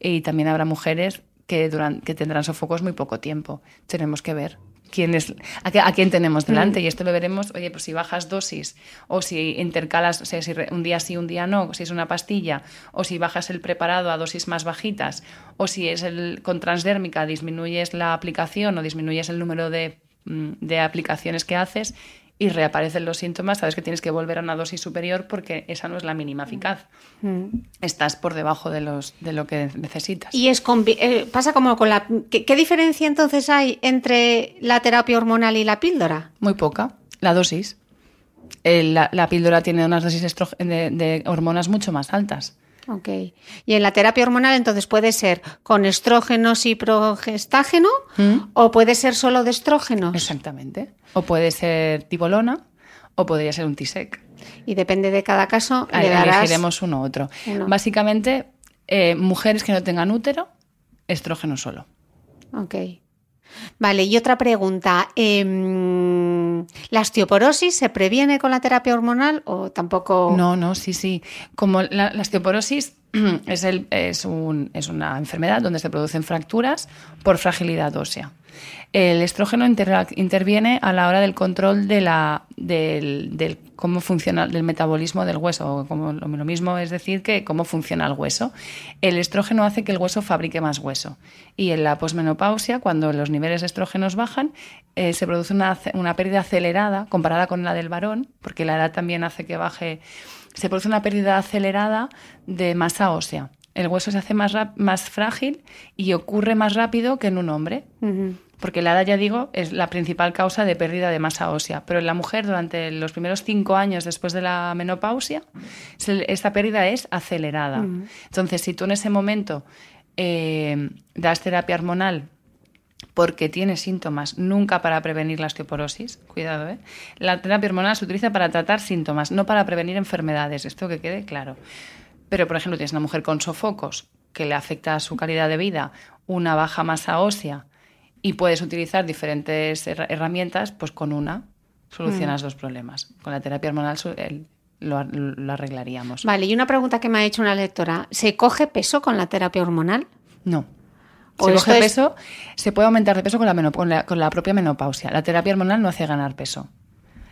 Y también habrá mujeres que, duran- que tendrán sofocos muy poco tiempo. Tenemos que ver quién es, a, quién tenemos delante. Y esto lo veremos, oye, pues si bajas dosis o si intercalas, o sea, si un día sí, un día no, si es una pastilla, o si bajas el preparado a dosis más bajitas, o si es el con transdérmica, disminuyes la aplicación o disminuyes el número de, mm, de aplicaciones que haces y reaparecen los síntomas, sabes que tienes que volver a una dosis superior porque esa no es la mínima eficaz. Estás por debajo de, los, de lo que necesitas. Y es eh, pasa como con la... ¿qué, qué diferencia entonces hay entre la terapia hormonal y la píldora? Muy poca. La dosis. Eh, la, la píldora tiene unas dosis de, de hormonas mucho más altas. Ok. Y en la terapia hormonal entonces puede ser con estrógenos y progestágeno o puede ser solo de estrógenos. Exactamente. O puede ser tibolona o podría ser un TISEC. Y depende de cada caso, le darás... Elegiremos uno u otro. uno. Básicamente, eh, mujeres que no tengan útero, estrógeno solo. Ok. Vale, y otra pregunta. em, ¿La osteoporosis se previene con la terapia hormonal o tampoco? No, no, sí, sí. Como la, la osteoporosis (clears throat) es, un- es una enfermedad donde se producen fracturas por fragilidad ósea. El estrógeno inter- interviene a la hora del control de la, del, cómo funciona del metabolismo del hueso. Como lo, mismo es decir que cómo funciona el hueso. El estrógeno hace que el hueso fabrique más hueso. Y en la posmenopausia, cuando los niveles de estrógenos bajan, eh, se produce una, una pérdida acelerada comparada con la del varón, porque la edad también hace que baje se produce una pérdida acelerada de masa ósea. El hueso se hace más, más frágil y ocurre más rápido que en un hombre. Porque la edad, ya digo, es la principal causa de pérdida de masa ósea. Pero en la mujer, durante los primeros cinco años después de la menopausia, se- esta pérdida es acelerada. Entonces, si tú en ese momento eh, das terapia hormonal porque tiene síntomas, nunca para prevenir la osteoporosis, cuidado, ¿eh? La terapia hormonal se utiliza para tratar síntomas, no para prevenir enfermedades, esto que quede claro. Pero, por ejemplo, tienes una mujer con sofocos que le afecta a su calidad de vida, una baja masa ósea y puedes utilizar diferentes herra- herramientas, pues con una solucionas dos problemas. Con la terapia hormonal el- lo, lo arreglaríamos. Vale, y una pregunta que me ha hecho una lectora. ¿Se coge peso con la terapia hormonal? No. ¿O Se es- peso, se puede aumentar de peso con la, con, la, con la propia menopausia. La terapia hormonal no hace ganar peso.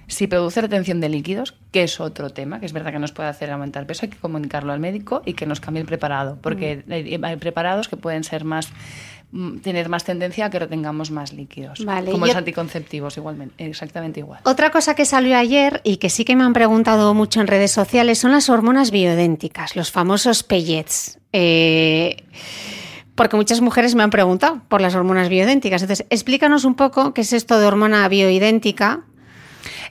Si produce retención de líquidos, que es otro tema, que es verdad que nos puede hacer aumentar peso, hay que comunicarlo al médico y que nos cambie el preparado, porque Mm. hay, hay preparados que pueden ser más mm, tener más tendencia a que retengamos más líquidos, Vale, como yo- los anticonceptivos igualmente, exactamente igual. Otra cosa que salió ayer y que sí que me han preguntado mucho en redes sociales son las hormonas bioidénticas, los famosos pellets. Eh, porque muchas mujeres me han preguntado por las hormonas bioidénticas. Entonces, explícanos un poco qué es esto de hormona bioidéntica.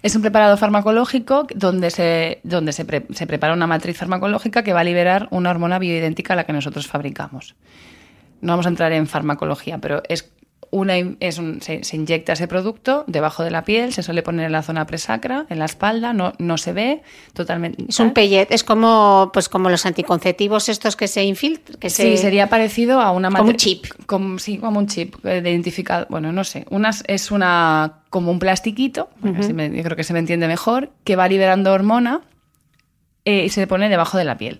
Es un preparado farmacológico donde, se, donde se, se prepara una matriz farmacológica que va a liberar una hormona bioidéntica a la que nosotros fabricamos. No vamos a entrar en farmacología, pero es una, es un- se, se inyecta ese producto debajo de la piel, se suele poner en la zona presacra, en la espalda, no, no se ve totalmente. Es un pellet, es como, pues como los anticonceptivos estos que se infiltran. Que Sí, se... sería parecido a una Como un chip. Como, sí, como un chip eh, de identificado. Bueno, no sé. Unas, es una como un plastiquito, así me- yo creo que se me entiende mejor, que va liberando hormona eh, y se pone debajo de la piel.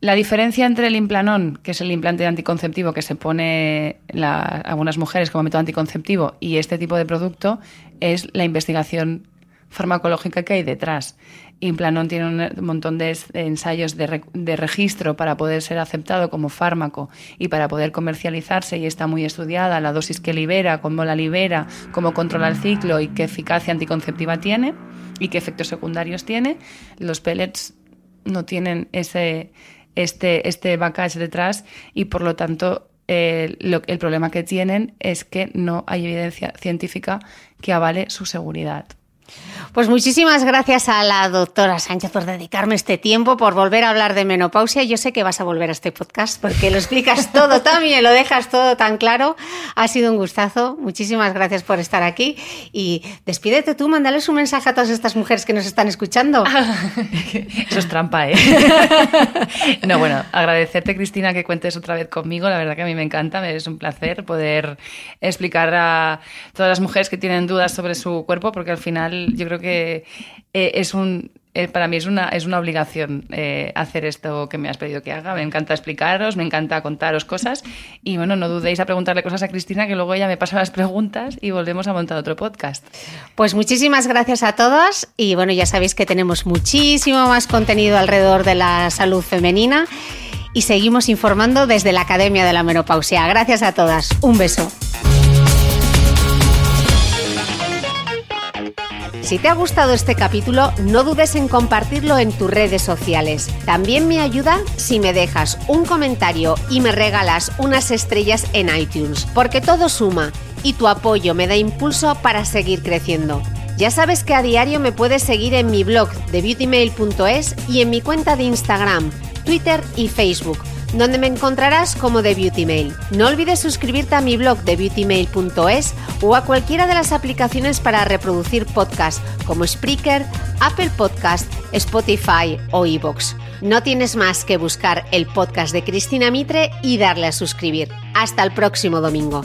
La diferencia entre el implanón, que es el implante anticonceptivo que se pone la- algunas mujeres como método anticonceptivo, y este tipo de producto es la investigación farmacológica que hay detrás. Implanon tiene un montón de ensayos de, de registro para poder ser aceptado como fármaco y para poder comercializarse y está muy estudiada la dosis que libera, cómo la libera, cómo controla el ciclo y qué eficacia anticonceptiva tiene y qué efectos secundarios tiene. Los pellets no tienen ese, este, este backage detrás y por lo tanto eh, el problema que tienen es que no hay evidencia científica que avale su seguridad. Pues muchísimas gracias a la doctora Sánchez por dedicarme este tiempo, por volver a hablar de menopausia. Yo sé que vas a volver a este podcast porque lo explicas (laughs) todo tan bien, lo dejas todo tan claro. Ha sido un gustazo. Muchísimas gracias por estar aquí. Y despídete tú, mándales un mensaje a todas estas mujeres que nos están escuchando. (laughs) Eso es trampa, ¿eh? (laughs) no, bueno, agradecerte, Cristina, que cuentes otra vez conmigo. La verdad que a mí me encanta, es un placer poder explicar a todas las mujeres que tienen dudas sobre su cuerpo, porque al final yo creo que eh, es un. eh, para mí es una, es una obligación eh, hacer esto que me has pedido que haga. Me encanta explicaros, me encanta contaros cosas. Y bueno, no dudéis a preguntarle cosas a Cristina, que luego ella me pasa las preguntas y volvemos a montar otro podcast. Pues muchísimas gracias a todas y bueno, ya sabéis que tenemos muchísimo más contenido alrededor de la salud femenina y seguimos informando desde la Academia de la Menopausia. Gracias a todas. Un beso. Si te ha gustado este capítulo, no dudes en compartirlo en tus redes sociales. También me ayuda si me dejas un comentario y me regalas unas estrellas en iTunes, porque todo suma y tu apoyo me da impulso para seguir creciendo. Ya sabes que a diario me puedes seguir en mi blog de beautymail.es y en mi cuenta de Instagram, Twitter y Facebook donde me encontrarás como The Beauty Mail. No olvides suscribirte a mi blog de beautymail.es o a cualquiera de las aplicaciones para reproducir podcasts como Spreaker, Apple Podcast, Spotify o iVoox. No tienes más que buscar el podcast de Cristina Mitre y darle a suscribir. Hasta el próximo domingo.